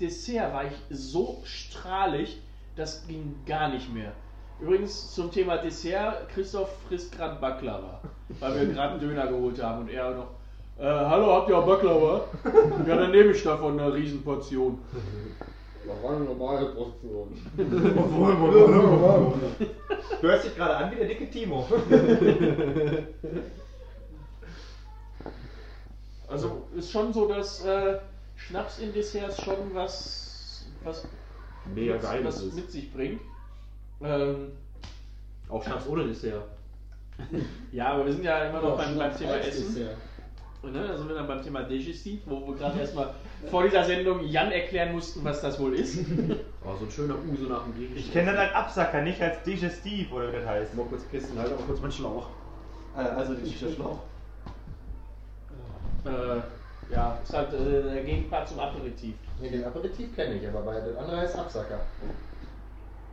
Dessert war ich so strahlig, das ging gar nicht mehr. Übrigens zum Thema Dessert, Christoph frisst gerade Baklava, weil wir gerade einen Döner geholt haben und er noch, äh, hallo, habt ihr auch Baklava? Ja, dann nehme ich davon eine Riesenportion. Das war eine normale Portion. (laughs) Du hörst dich gerade an wie der dicke Timo. (laughs) Also ist schon so, dass äh, Schnaps in Desserts schon was, was, Mega was ist. mit sich bringt. Ähm, Auch Schnaps ohne Dessert. (laughs) ja, aber wir sind ja immer noch beim, beim Thema Essen. Dessert. Ne, da sind wir dann beim Thema Digestiv, wo wir gerade erstmal vor dieser Sendung Jan erklären mussten, was das wohl ist. (laughs) Oh, so ein schöner Uso nach dem Griechischen. Ich kenne das als Absacker, nicht als Digestiv oder wie das heißt. Mal kurz pissen, halt aber kurz meinen Schlauch. Also die Schlauch. äh, ja, ist halt äh, der Gegenpart zum Aperitif. Nee, den Aperitif kenne ich, aber bei der andere heißt Absacker.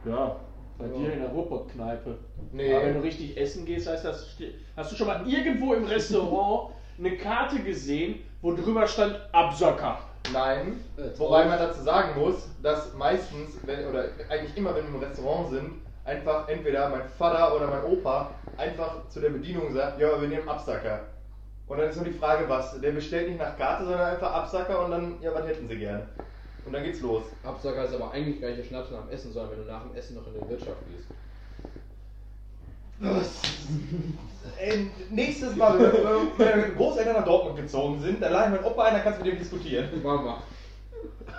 Ja, bei Ja. dir in der Ruhrpott-Kneipe. Nee. Aber wenn du richtig essen gehst, heißt das. Hast du schon mal irgendwo im Restaurant (laughs) eine Karte gesehen, wo drüber stand Absacker? Nein, Äh, wobei man dazu sagen muss, dass meistens, wenn, oder eigentlich immer, wenn wir im Restaurant sind, einfach entweder mein Vater oder mein Opa einfach zu der Bedienung sagt, ja, wir nehmen Absacker. Und dann ist nur die Frage, was? Der bestellt nicht nach Karte, sondern einfach Absacker und dann, ja, was hätten sie gerne? Und dann geht's los. Absacker ist aber eigentlich gar nicht der Schnaps nach dem Essen, sondern wenn du nach dem Essen noch in die Wirtschaft gehst. Ey, nächstes Mal, wenn meine Großeltern nach Dortmund gezogen sind, dann lade ich meinen Opa ein, dann kannst du mit dem diskutieren. Mama.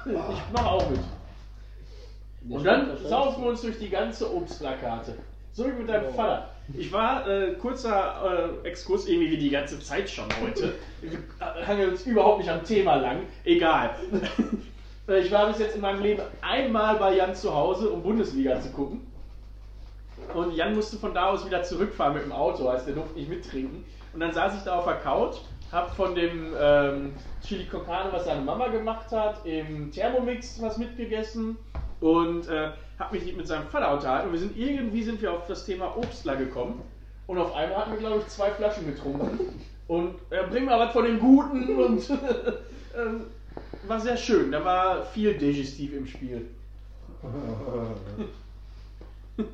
Ich mache auch mit. Der Und dann saufen wir uns durch die ganze Obstplakate. So wie mit deinem Oh. Vater. Ich war, äh, kurzer äh, Exkurs, irgendwie wie die ganze Zeit schon heute. Wir äh, hangeln uns überhaupt nicht am Thema lang. Egal. Äh, ich war bis jetzt in meinem Leben einmal bei Jan zu Hause, um Bundesliga zu gucken. Und Jan musste von da aus wieder zurückfahren mit dem Auto, heißt der durfte nicht mittrinken. Und dann saß ich da auf der Couch, hab von dem ähm, Chili con Carne, was seine Mama gemacht hat, im Thermomix was mitgegessen und äh, hab mich mit seinem Vater unterhalten. Und wir sind irgendwie sind wir auf das Thema Obstler gekommen. Und auf einmal hatten wir, glaube ich, zwei Flaschen getrunken. Und äh, bring mal was von dem Guten und (laughs) ähm, war sehr schön. Da war viel Digestiv im Spiel.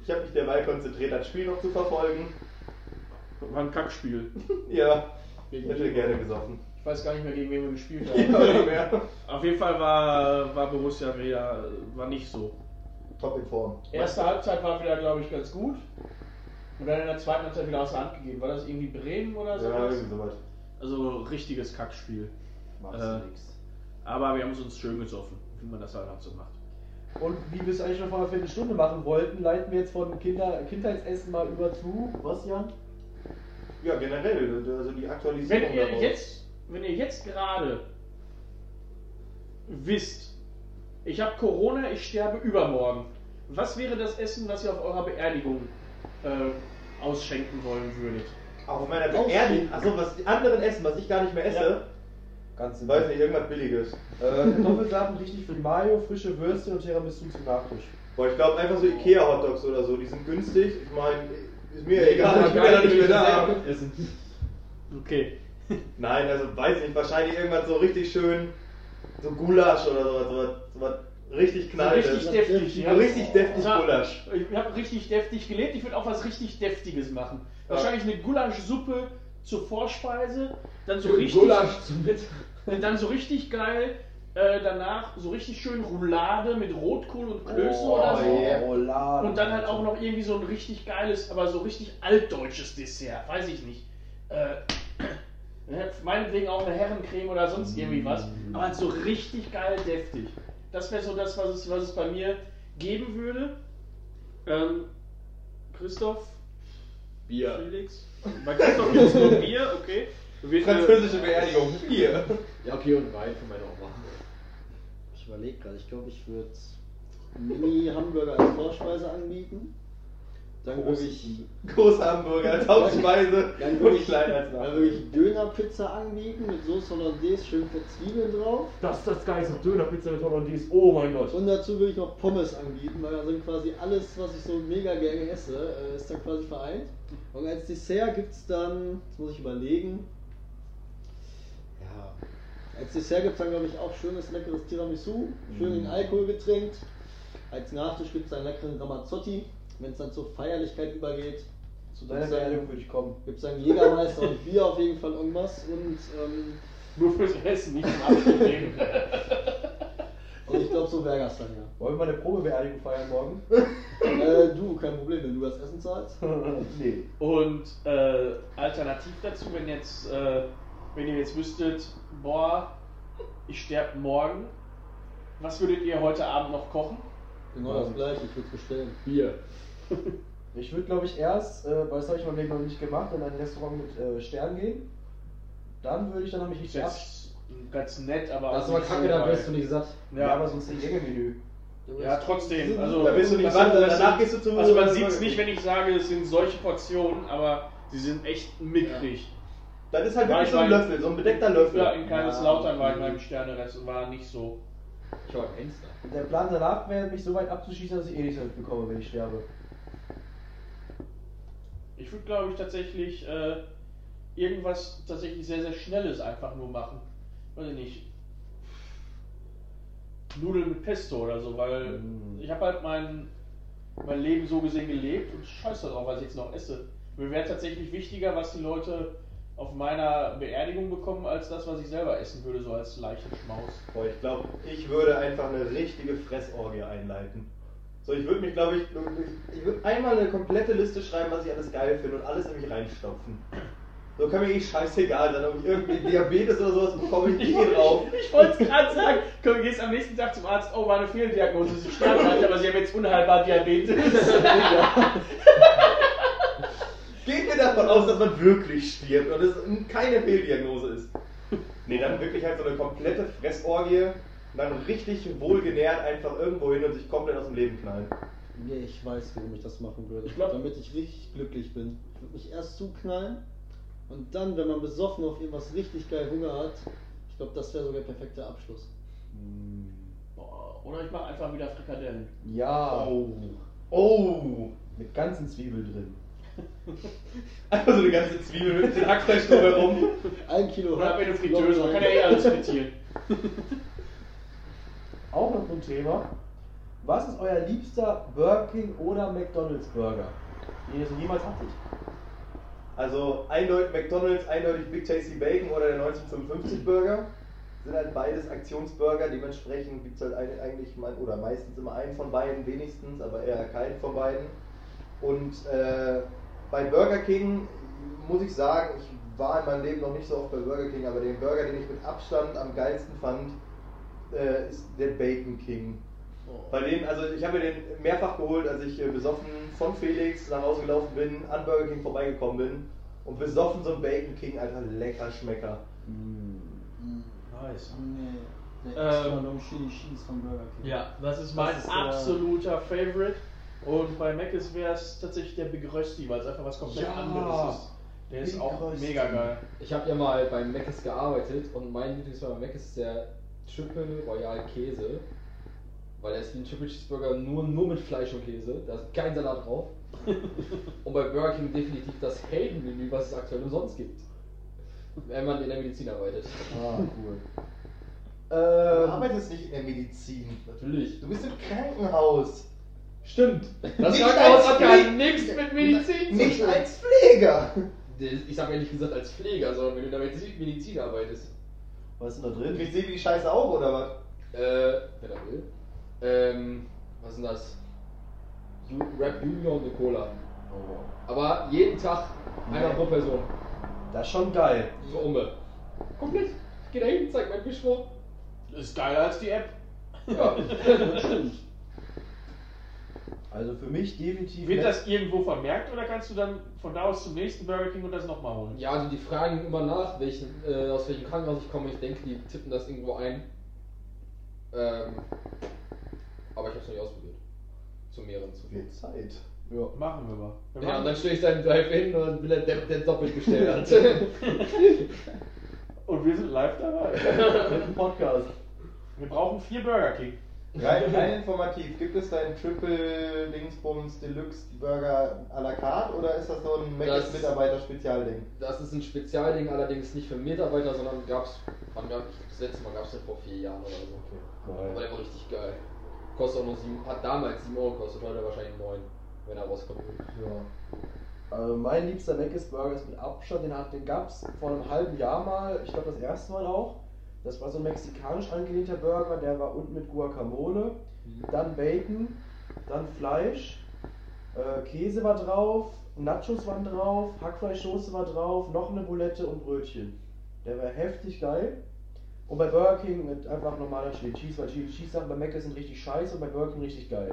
Ich habe mich derweil konzentriert, das Spiel noch zu verfolgen. War ein Kackspiel. Ja, ich hätte gerne gesoffen. Ich weiß gar nicht mehr, gegen wen wir gespielt (laughs) Ja, haben. mehr. Auf jeden Fall war, war Borussia wieder war nicht so. Top in Form. Erste Halbzeit war wieder, glaube ich, ganz gut. Und dann in der zweiten Halbzeit wieder aus der Hand gegeben. War das irgendwie Bremen oder Ja, sowas? irgendwie sowas. Also richtiges Kackspiel. Machst Äh, du nix. Aber wir haben es uns schön gesoffen, wie man das halt halt so macht. Und wie wir es eigentlich schon vor einer Viertelstunde machen wollten, leiten wir jetzt von Kinder Kindheitsessen mal über zu. Was, Jan? Ja, generell, also die Aktualisierung. Wenn ihr daraus. jetzt, wenn ihr jetzt gerade wisst, ich habe Corona, ich sterbe übermorgen, was wäre das Essen, was ihr auf eurer Beerdigung äh, ausschenken wollen würdet? Auf meiner Beerdigung. Achso, was die anderen essen, was ich gar nicht mehr esse. Ja. Ganz Ich weiß nicht, irgendwas Billiges. Äh, Kartoffelsachen richtig viel Mayo, frische Würste und Tiramisu zum Nachtisch. Boah, ich glaube einfach so Ikea-Hotdogs oder so, die sind günstig. Ich meine, ist mir Nee, egal, kann ich bin man ja nicht mehr da. Okay. Nein, also weiß ich nicht, wahrscheinlich irgendwas so richtig schön, so Gulasch oder sowas, sowas, sowas richtig knallendes. richtig deftig. So ja. richtig deftig Ja, Gulasch. Ich habe richtig deftig gelebt, ich würde auch was richtig Deftiges machen. Ja. Wahrscheinlich eine Gulaschsuppe zur Vorspeise, dann so richtig, Gulasch zum Mittag. Dann so richtig geil, äh, danach so richtig schön Roulade mit Rotkohl und Klöße oder so. yeah. Roulade. Und dann halt auch noch irgendwie so ein richtig geiles, aber so richtig altdeutsches Dessert, weiß ich nicht. Äh, (clears throat) ne, meinetwegen auch eine Herrencreme oder sonst irgendwie was, aber halt so richtig geil deftig. Das wäre so das, was es, was es bei mir geben würde. Ähm, Christoph, Bier. Felix? Bei Christoph gibt es nur Bier, okay. Französische Beerdigung, Bier. Ja, okay, und Wein für meine Oma. Ich überlege gerade, ich glaube, ich würde Mini-Hamburger als Vorspeise anbieten. Dann würde ich, Große Hamburger als Hauptspeise dann würde ich, klein als dann würde ich Dönerpizza anbieten mit Soße Hollandaise, schön Zwiebeln drauf. Das ist das geilste Dönerpizza mit Hollandaise. Oh mein Gott. Und dazu würde ich noch Pommes anbieten, weil dann sind quasi alles, was ich so mega gerne esse, äh, ist dann quasi vereint. Und als Dessert gibt es dann, jetzt muss ich überlegen, als Dessert gibt es dann glaube ich auch schönes, leckeres Tiramisu, schön in Alkohol getränkt. Als Nachtisch gibt es einen leckeren Ramazzotti, wenn es dann zur Feierlichkeit übergeht. Zu deiner Beerdigung würde ich kommen. Gibt es dann Jägermeister und Bier auf jeden Fall irgendwas und ähm, nur fürs Essen, nicht zum Abschied (laughs) und ich glaube so wäre das dann ja. Wollen wir mal eine Probebeerdigung feiern morgen? Äh, du, kein Problem, wenn du das Essen zahlst. (laughs) nee. Und äh, alternativ dazu, wenn jetzt, äh, wenn ihr jetzt wüsstet, boah, ich sterbe morgen, was würdet ihr heute Abend noch kochen? Genau das gleiche, ich würde es bestellen. Bier. (laughs) Ich würde, glaube ich, erst, äh, weil das habe ich in meinem Leben noch nicht gemacht, in ein Restaurant mit äh, Stern gehen. Dann würde ich dann nämlich Ist richtig ab. jetzt ganz nett, aber Das ist aber nicht kacke, so da geil. wirst du nicht satt. Ja, Ja, aber sonst ein Gänge-Menü. ja, trotzdem. Also, Da bist du nicht das satt, das danach gehst du zu- Also, man sieht es nicht, wenn ich sage, es sind solche Portionen, aber sie sind echt mickrig. Das ist halt wirklich ich so ein Löffel, so ein bedeckter Löffel. Ja, in Kaiserslautern war ich beim Sternerest und war nicht so. Ich war ein Fenster. Der Plan danach wäre, mich so weit abzuschießen, dass ich eh nichts damit bekomme, wenn ich sterbe. Ich würde, glaube ich, tatsächlich äh, irgendwas tatsächlich sehr, sehr Schnelles einfach nur machen. Weiß ich nicht. Nudeln mit Pesto oder so, weil Mm. ich habe halt mein, mein Leben so gesehen gelebt und scheiß darauf, was ich jetzt noch esse. Mir wäre tatsächlich wichtiger, was die Leute auf meiner Beerdigung bekommen, als das, was ich selber essen würde, so als leichten Schmaus. Boah, ich glaube, ich würde einfach eine richtige Fressorgie einleiten. So, ich würde mich, glaube ich, ich würde einmal eine komplette Liste schreiben, was ich alles geil finde und alles in mich reinstopfen. So kann mir eh scheißegal sein, ob ich irgendwie (laughs) Diabetes oder sowas bekomme, ich gehe drauf. Ich wollte es gerade sagen. Komm, du gehst am nächsten Tag zum Arzt. Oh, war eine Fehldiagnose. Sie sterben halt, aber sie haben jetzt unheilbar Diabetes. (laughs) (laughs) Gehen wir davon aus, dass man wirklich stirbt und es keine Fehldiagnose ist. Nee, dann wirklich halt so eine komplette Fressorgie und dann richtig wohlgenährt einfach irgendwo hin und sich komplett aus dem Leben knallen. Nee, ich weiß, warum ich das machen würde. Ich glaub- Damit ich richtig glücklich bin. Ich würde mich erst zuknallen und dann, wenn man besoffen auf irgendwas richtig geil Hunger hat, ich glaube, das wäre sogar der perfekte Abschluss. Boah, Oder ich mache einfach wieder Frikadellen. Ja. Oh. Oh. Mit ganzen Zwiebeln drin. (laughs) Einfach so eine ganze Zwiebel mit dem Hackfleisch drumherum. Ein Kilo Oder Hack, eine Fritteuse, man kann ja eh alles frittieren. (laughs) Auch noch ein Thema. Was ist euer liebster Burger King oder McDonalds Burger, den ihr so jemals hattet? Also eindeutig McDonalds, eindeutig Big Tasty Bacon oder der 1955 Burger. Sind halt beides Aktionsburger, dementsprechend gibt es halt eigentlich mal, oder meistens immer einen von beiden, wenigstens, aber eher keinen von beiden. Und äh, bei Burger King muss ich sagen, ich war in meinem Leben noch nicht so oft bei Burger King, aber den Burger, den ich mit Abstand am geilsten fand, äh, ist der Bacon King. Bei denen, also ich habe mir den mehrfach geholt, als ich äh, besoffen von Felix nach Hause gelaufen bin, an Burger King vorbeigekommen bin. Und besoffen so ein Bacon King, Alter, lecker Schmecker. Nice. Nee, der Ähm, extra long Chili Cheese von Burger King. Ja, das ist mein Das ist, äh, absoluter Favorite. Und bei Mc's wäre es tatsächlich der Big Rösti, weil es einfach was komplett Ja, anderes ist. Der ist Big auch Rösti. mega geil. Ich habe ja mal beim Mc's gearbeitet und mein Lieblingsburger bei Mc's ist der Triple Royal Käse. Weil er ist wie ein Triple Cheeseburger nur, nur mit Fleisch und Käse. Da ist kein Salat drauf. (laughs) und bei Burger King definitiv das Heldenmenü, was es aktuell umsonst gibt. Wenn man in der Medizin arbeitet. Ah, cool. Du Ähm, arbeitest nicht in der Medizin. Natürlich. Du bist im Krankenhaus. Stimmt. Das Nicht Krankenhaus als hat ja nichts mit Medizin Nicht zu tun. als Pfleger. Ich habe ja nicht gesagt als Pfleger, sondern wenn du in der Medizin, arbeitest. was ist denn da drin? Ich sehe die Scheiße auch, oder was? Äh, wer da will. Ähm, was ist denn das? Rap Junior und eine Cola. Aber jeden Tag einer pro Person. Das ist schon geil. So umme. Komplett. Ich geh da hin, zeig mein. Das ist geiler als die App. Ja. (laughs) Also für mich definitiv. Wird das irgendwo vermerkt oder kannst du dann von da aus zum nächsten Burger King und das nochmal holen? ja, also die fragen immer nach, welchen, äh, aus welchem Krankenhaus ich komme. Ich denke, die tippen das irgendwo ein. Ähm, aber ich hab's noch nicht ausprobiert. Zu mehreren zu Wird Zeit. Ja. Machen wir mal. Wir Ja, und dann stelle ich seinen Drive-In und will er der, der doppelt bestellt hat. (laughs) und wir sind live dabei. (laughs) Mit dem Podcast. Wir brauchen vier Burger King. Rein, (laughs) rein informativ, gibt es deinen Triple Dingsbums Deluxe Burger à la carte oder ist das so ein Mac Mitarbeiter Spezialding? Das ist ein Spezialding, allerdings nicht für Mitarbeiter, sondern gab's, wann gab das letzte Mal gab es den vor vier Jahren oder so. Aber Geil. der war richtig geil. Kostet auch nur sieben, hat damals 7 Euro gekostet, heute wahrscheinlich 9, wenn er rauskommt. Ja. Also mein liebster Mc's Burger ist mit Abstand, den, hat- den gab es vor einem halben Jahr mal, ich glaube das erste Mal auch. Das war so ein mexikanisch angelehnter Burger, der war unten mit Guacamole, dann Bacon, dann Fleisch, äh, Käse war drauf, Nachos waren drauf, Hackfleischsoße war drauf, noch eine Bulette und Brötchen. Der war heftig geil. Und bei Burger King mit einfach normaler Chili Cheese, weil Chili Cheese Sachen bei Mc's sind richtig scheiße und bei Burger King richtig geil.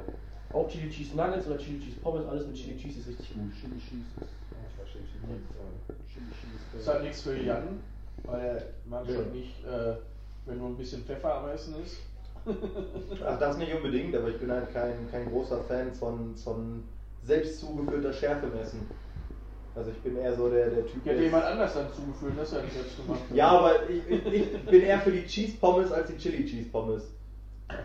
Auch Chili Cheese Nuggets oder Chili Cheese Pommes, alles mit Chili Cheese ist richtig gut. Chili Cheese ist. Chili Cheese Das ist ist halt nichts für Jan, weil er mag Ja. schon nicht, äh, wenn nur ein bisschen Pfeffer am Essen ist. (laughs) Ach, das nicht unbedingt, aber ich bin halt kein, kein großer Fan von, von selbst zugefüllter Schärfe im Essen. Also ich bin eher so der, der Typ, Ja, der- jemand anders dann zugeführt, das ja nicht selbst gemacht. Ja, aber ich, ich, ich bin eher für die Cheese Pommes als die Chili Cheese Pommes. Ja,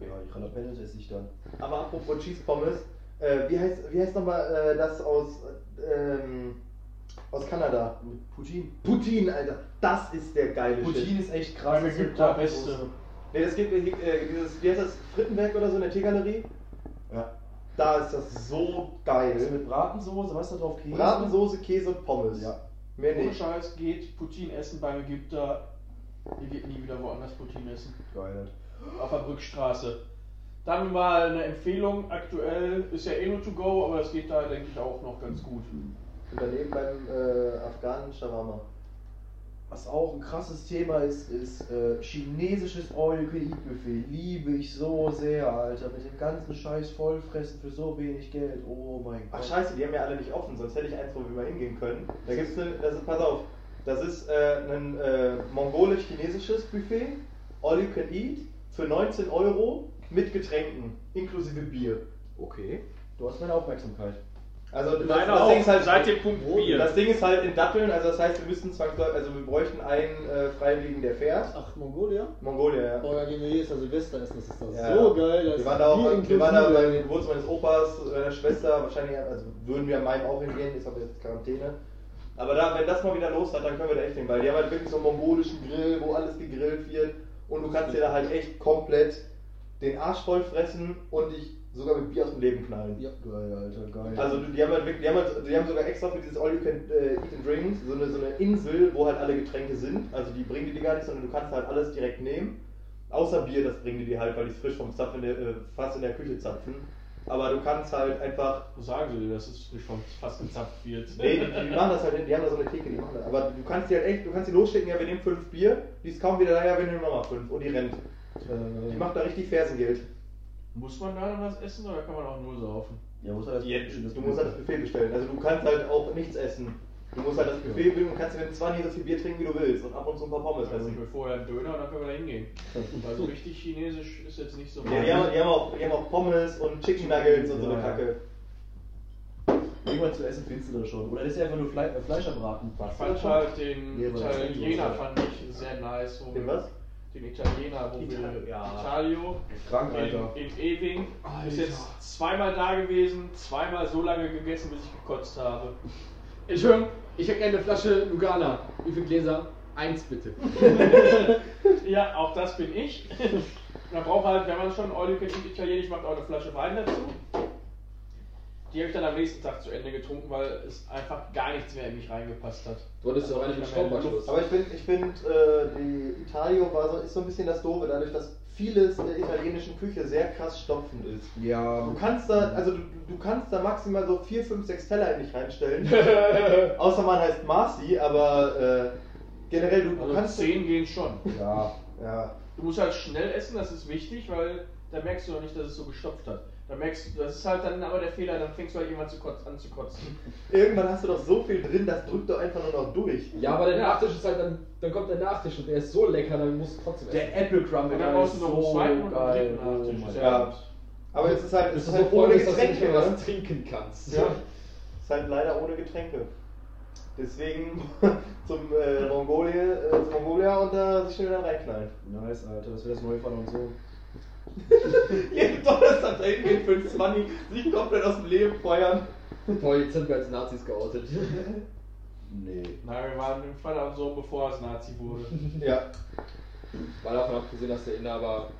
die Jalapenos esse ich dann. Aber apropos Cheese Pommes, äh, wie heißt, wie heißt nochmal äh, das aus, ähm, aus Kanada? Mit Poutine. Poutine, Alter. Das ist der geile Poutine Shit. ist echt krass. Beim das Ägypter Bratwurst. Beste. Nee, das gibt äh, dieses, wie heißt das, Frittenwerk oder so in der Teegalerie? Ja. Da ist das so Also geil. mit Bratensoße, was da drauf? Käse? Bratensoße, Käse und Pommes. Ja. Mehr Ohne nicht. Scheiß geht Poutine essen beim Ägypter. Ihr geht nie wieder woanders Poutine essen. Geil. Auf der Brückstraße. Dann mal eine Empfehlung. Aktuell ist ja eh nur to go, aber es geht da, denke ich, auch noch ganz gut. Und daneben beim äh, Afghanen Shawarma. Was auch ein krasses Thema ist, ist äh, chinesisches All-You-Can-Eat-Buffet. Liebe ich so sehr, Alter. Mit dem ganzen Scheiß vollfressen für so wenig Geld. Oh mein Ach Gott. scheiße, die haben ja alle nicht offen, sonst hätte ich eins, wo wir mal hingehen können. Da gibt's eine, das ist, pass auf, das ist äh, ein äh, mongolisch-chinesisches Buffet, all you can eat, für 19 Euro mit Getränken, inklusive Bier. Okay. Du hast meine Aufmerksamkeit. Also das, Meine das auch, Ding ist halt, seit dem Punkt Bier. Das Ding ist halt in Datteln, also das heißt, wir müssen zwangsläufig, also wir bräuchten einen äh, Freiwilligen, der fährt. Ach, Mongolia? Mongolia, ja. Oh, ja, gehen wir jedes Jahr Silvester essen, das ist doch Ja. so geil. Das Wir waren da auch, wir waren da beim Geburtstag meines Opas, meiner Schwester, wahrscheinlich, also würden wir an meinem auch hingehen, ist aber jetzt Quarantäne. Aber da, wenn das mal wieder los hat, dann können wir da echt hin, weil die haben halt wirklich so einen mongolischen Grill, wo alles gegrillt wird und du kannst dir da halt echt komplett den Arsch voll fressen und dich sogar mit Bier aus dem Leben knallen. Ja. Geil, Alter, geil. Also die haben halt wirklich, die haben, halt, die haben sogar extra für dieses All You Can äh, Eat and Drink so eine, so eine Insel, wo halt alle Getränke sind. Also die bringen die dir gar nicht, sondern du kannst halt alles direkt nehmen. Außer Bier, das bringen die dir halt, weil die es frisch vom Zapf in der, äh, Fass in der Küche zapfen. Aber du kannst halt einfach. Sagen Sie dir, dass es frisch vom Fass gezapft wird. Nee, die, die machen das halt, die haben da so eine Theke, die machen das. Aber du kannst die halt echt, du kannst die losschicken, ja, wir nehmen fünf Bier, die ist kaum wieder da, ja, wir nehmen nochmal fünf und die rennt. Die macht da richtig Fersengeld. Muss man da noch was essen oder kann man auch nur saufen? ja, muss halt das, das du musst halt das Buffet bestellen. Also du kannst halt auch nichts essen. Du musst halt das Buffet bilden und kannst dir mit 20 so viel Bier trinken, wie du willst. Und ab und zu ein paar Pommes Also ich essen. will vorher einen Döner und dann können wir da hingehen. Weil so richtig chinesisch ist jetzt nicht so Ja, die, haben, die, haben auch, die haben auch Pommes und Chicken Nuggets und so eine Ja, ja. Kacke. Irgendwann zu essen findest du das schon. Oder ist ja einfach nur Fle äh, Fleischerbraten. Ich fand halt den das Italiener fand ich sehr nice. Den was? Den Italiener, wo Italio, wir ja. Italio Krank, Alter. in, in Ewing. Alter. Ist jetzt zweimal da gewesen, zweimal so lange gegessen, bis ich gekotzt habe. Entschuldigung, ich hätte gerne eine Flasche Lugana. Wie viele Gläser? Eins bitte. (laughs) Ja, auch das bin ich. Man braucht halt, wenn man schon All You Can Eat Italienisch macht, auch eine Flasche Wein dazu. Die habe ich dann am nächsten Tag zu Ende getrunken, weil es einfach gar nichts mehr in mich reingepasst hat. Du hattest ja auch eigentlich mit Schraubverschluss. Aber ich finde, ich find, äh, die Italio war so, ist so ein bisschen das Doofe, dadurch, dass vieles der italienischen Küche sehr krass stopfend ist. Ja, Du kannst da, also du, du kannst da maximal so 4, 5, 6 Teller in dich reinstellen. (laughs) Außer man heißt Marci, aber äh, generell du, du Also kannst. 10 gehen schon. ja. Ja. Du musst halt schnell essen, das ist wichtig, weil da merkst du noch nicht, dass es so gestopft hat. Da merkst du, das ist halt dann aber der Fehler, dann fängst du halt irgendwann zu kotz, an zu kotzen. Irgendwann hast du doch so viel drin, das drückt doch einfach nur noch durch. Ja, aber der Nachtisch ist halt dann, dann kommt der Nachtisch und der ist so lecker, dann musst du trotzdem essen. Der Apple Crumble Und dann Guy brauchst ist du noch einen so zweiten und einen geil. dritten Oh Nachtisch. Gott. Ja. Aber es ist halt, es ist halt so ohne bist, dass du nicht Getränke. mehr was trinken kannst. Ja. Ist halt leider ohne Getränke. Deswegen (laughs) zum äh, Mongolie, äh, zum Mongolia und da sich schnell dann reinknallen. Nice, Alter, das wäre das neue von und so. (laughs) Jeden Donnerstag da hingehen für ein 20, sich komplett aus dem Leben feuern. Toll, jetzt sind wir als Nazis geoutet. Nee. Nein, wir waren im Vater Sohn, bevor es Nazi wurde. Ja. Mal davon abgesehen, dass der Inhaber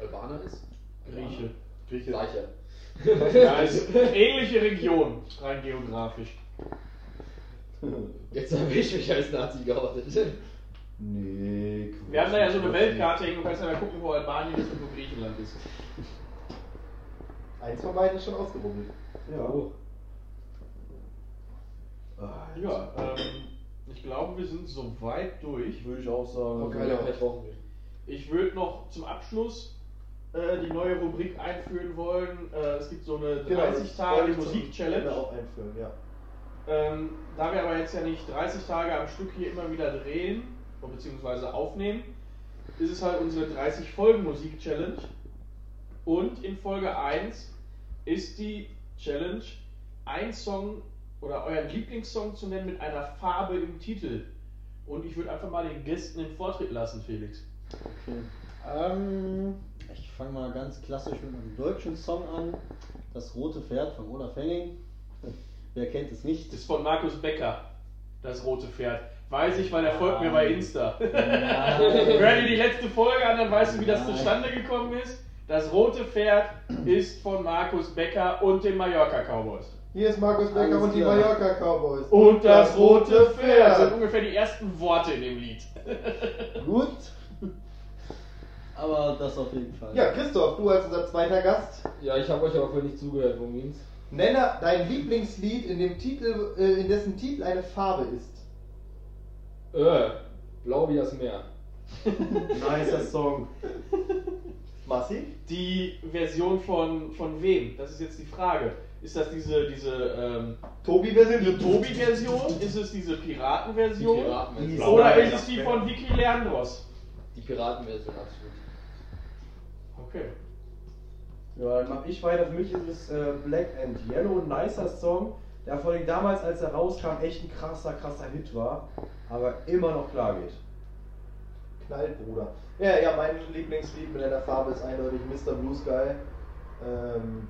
Albaner ist. Grieche. Grieche. Gleiche. Ja, (laughs) ist ähnliche Region, rein geografisch. Jetzt habe ich mich als Nazi geoutet. Nee. Wir haben da ja so eine Weltkarte hängen, du kannst ja mal gucken, wo Albanien ist und wo Griechenland ist. Eins von beiden ist schon ausgerubbelt. Ja. Oh. Ah, Ja, ähm, ich glaube, wir sind soweit durch. Würde ich auch sagen. Rauchen wir. Ich würde noch zum Abschluss äh, die neue Rubrik einführen wollen. Äh, es gibt so eine 30 Tage Musik-Challenge. auch einführen, ja. Ähm, da wir aber jetzt ja nicht 30 Tage am Stück hier immer wieder drehen, beziehungsweise aufnehmen, ist es halt unsere 30 Folgen Musik Challenge. Und in Folge 1 ist die Challenge, ein Song oder euren Lieblingssong zu nennen mit einer Farbe im Titel. Und ich würde einfach mal den Gästen den Vortritt lassen, Felix. Okay. Ähm, ich fange mal ganz klassisch mit einem deutschen Song an. Das rote Pferd von Olaf Henning. Wer kennt es nicht? Das ist von Markus Becker, das rote Pferd. Weiß ich, weil er folgt mir bei Insta. (laughs) Hör dir die letzte Folge an, dann weißt du, wie das zustande gekommen ist. Das rote Pferd ist von Markus Becker und den Mallorca Cowboys. Hier ist Markus Becker Alles und die klar. Mallorca Cowboys. Und das rote Pferd sind ungefähr die ersten Worte in dem Lied. (laughs) Gut. Aber das auf jeden Fall. Ja, Christoph, du als unser zweiter Gast. Ja, ich habe euch aber vorhin nicht zugehört, worum ging's? Nenne dein Lieblingslied, in dem Titel, äh, in dessen Titel eine Farbe ist. Äh, Blau wie das Meer. (laughs) Nicer Song. Massi? Die Version von, von wem? Das ist jetzt die Frage. Ist das diese, diese ähm, Tobi-Version? die Tobi-Version? Ist es diese Piraten-Version? Die Piratenversion. Die Oder ist es die von Vicky Leandros? Die Piratenversion, absolut. Okay. Ja, dann mach ich weiter. Für mich ist es äh, Black and Yellow, ein nicer Song, der vor allem damals, als er rauskam, echt ein krasser, krasser Hit war, aber immer noch klar geht. Knallt, Bruder. Ja, ja, mein Lieblingslied mit einer Farbe ist eindeutig Mr. Blue Sky. Ähm,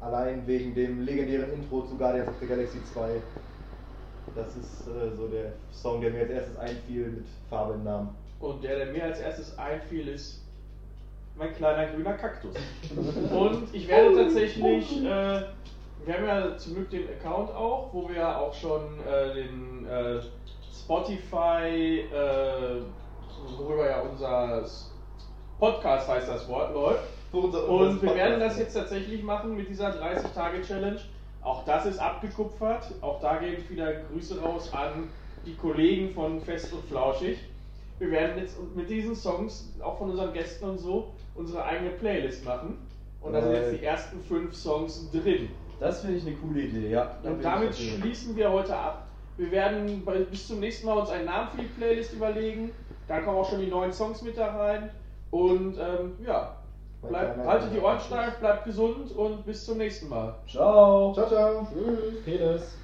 allein wegen dem legendären Intro zu Guardians of the Galaxy 2. Das ist äh, so der Song, der mir als erstes einfiel mit Farbe im Namen. Und der, der mir als erstes einfiel, ist mein kleiner grüner Kaktus. Und ich werde tatsächlich, äh, wir haben ja zum Glück den Account auch, wo wir auch schon äh, den äh, Spotify, äh, worüber ja unser Podcast heißt das Wort, läuft. Unser- Und unser wir werden das jetzt tatsächlich machen mit dieser 30-Tage-Challenge. Auch das ist abgekupfert. Auch da gehen wieder Grüße raus an die Kollegen von Fest und Flauschig. Wir werden jetzt mit diesen Songs, auch von unseren Gästen und so, unsere eigene Playlist machen. Und da sind jetzt die ersten fünf Songs drin. Das finde ich eine coole Idee, ja. Da Und damit schließen wir heute ab. Wir werden bei- bis zum nächsten Mal uns einen Namen für die Playlist überlegen. Da kommen auch schon die neuen Songs mit da rein. Und ähm, ja, bleibt, haltet die Ohren steif, bleibt gesund und bis zum nächsten Mal. Ciao. Ciao, ciao. Tschüss. Penis.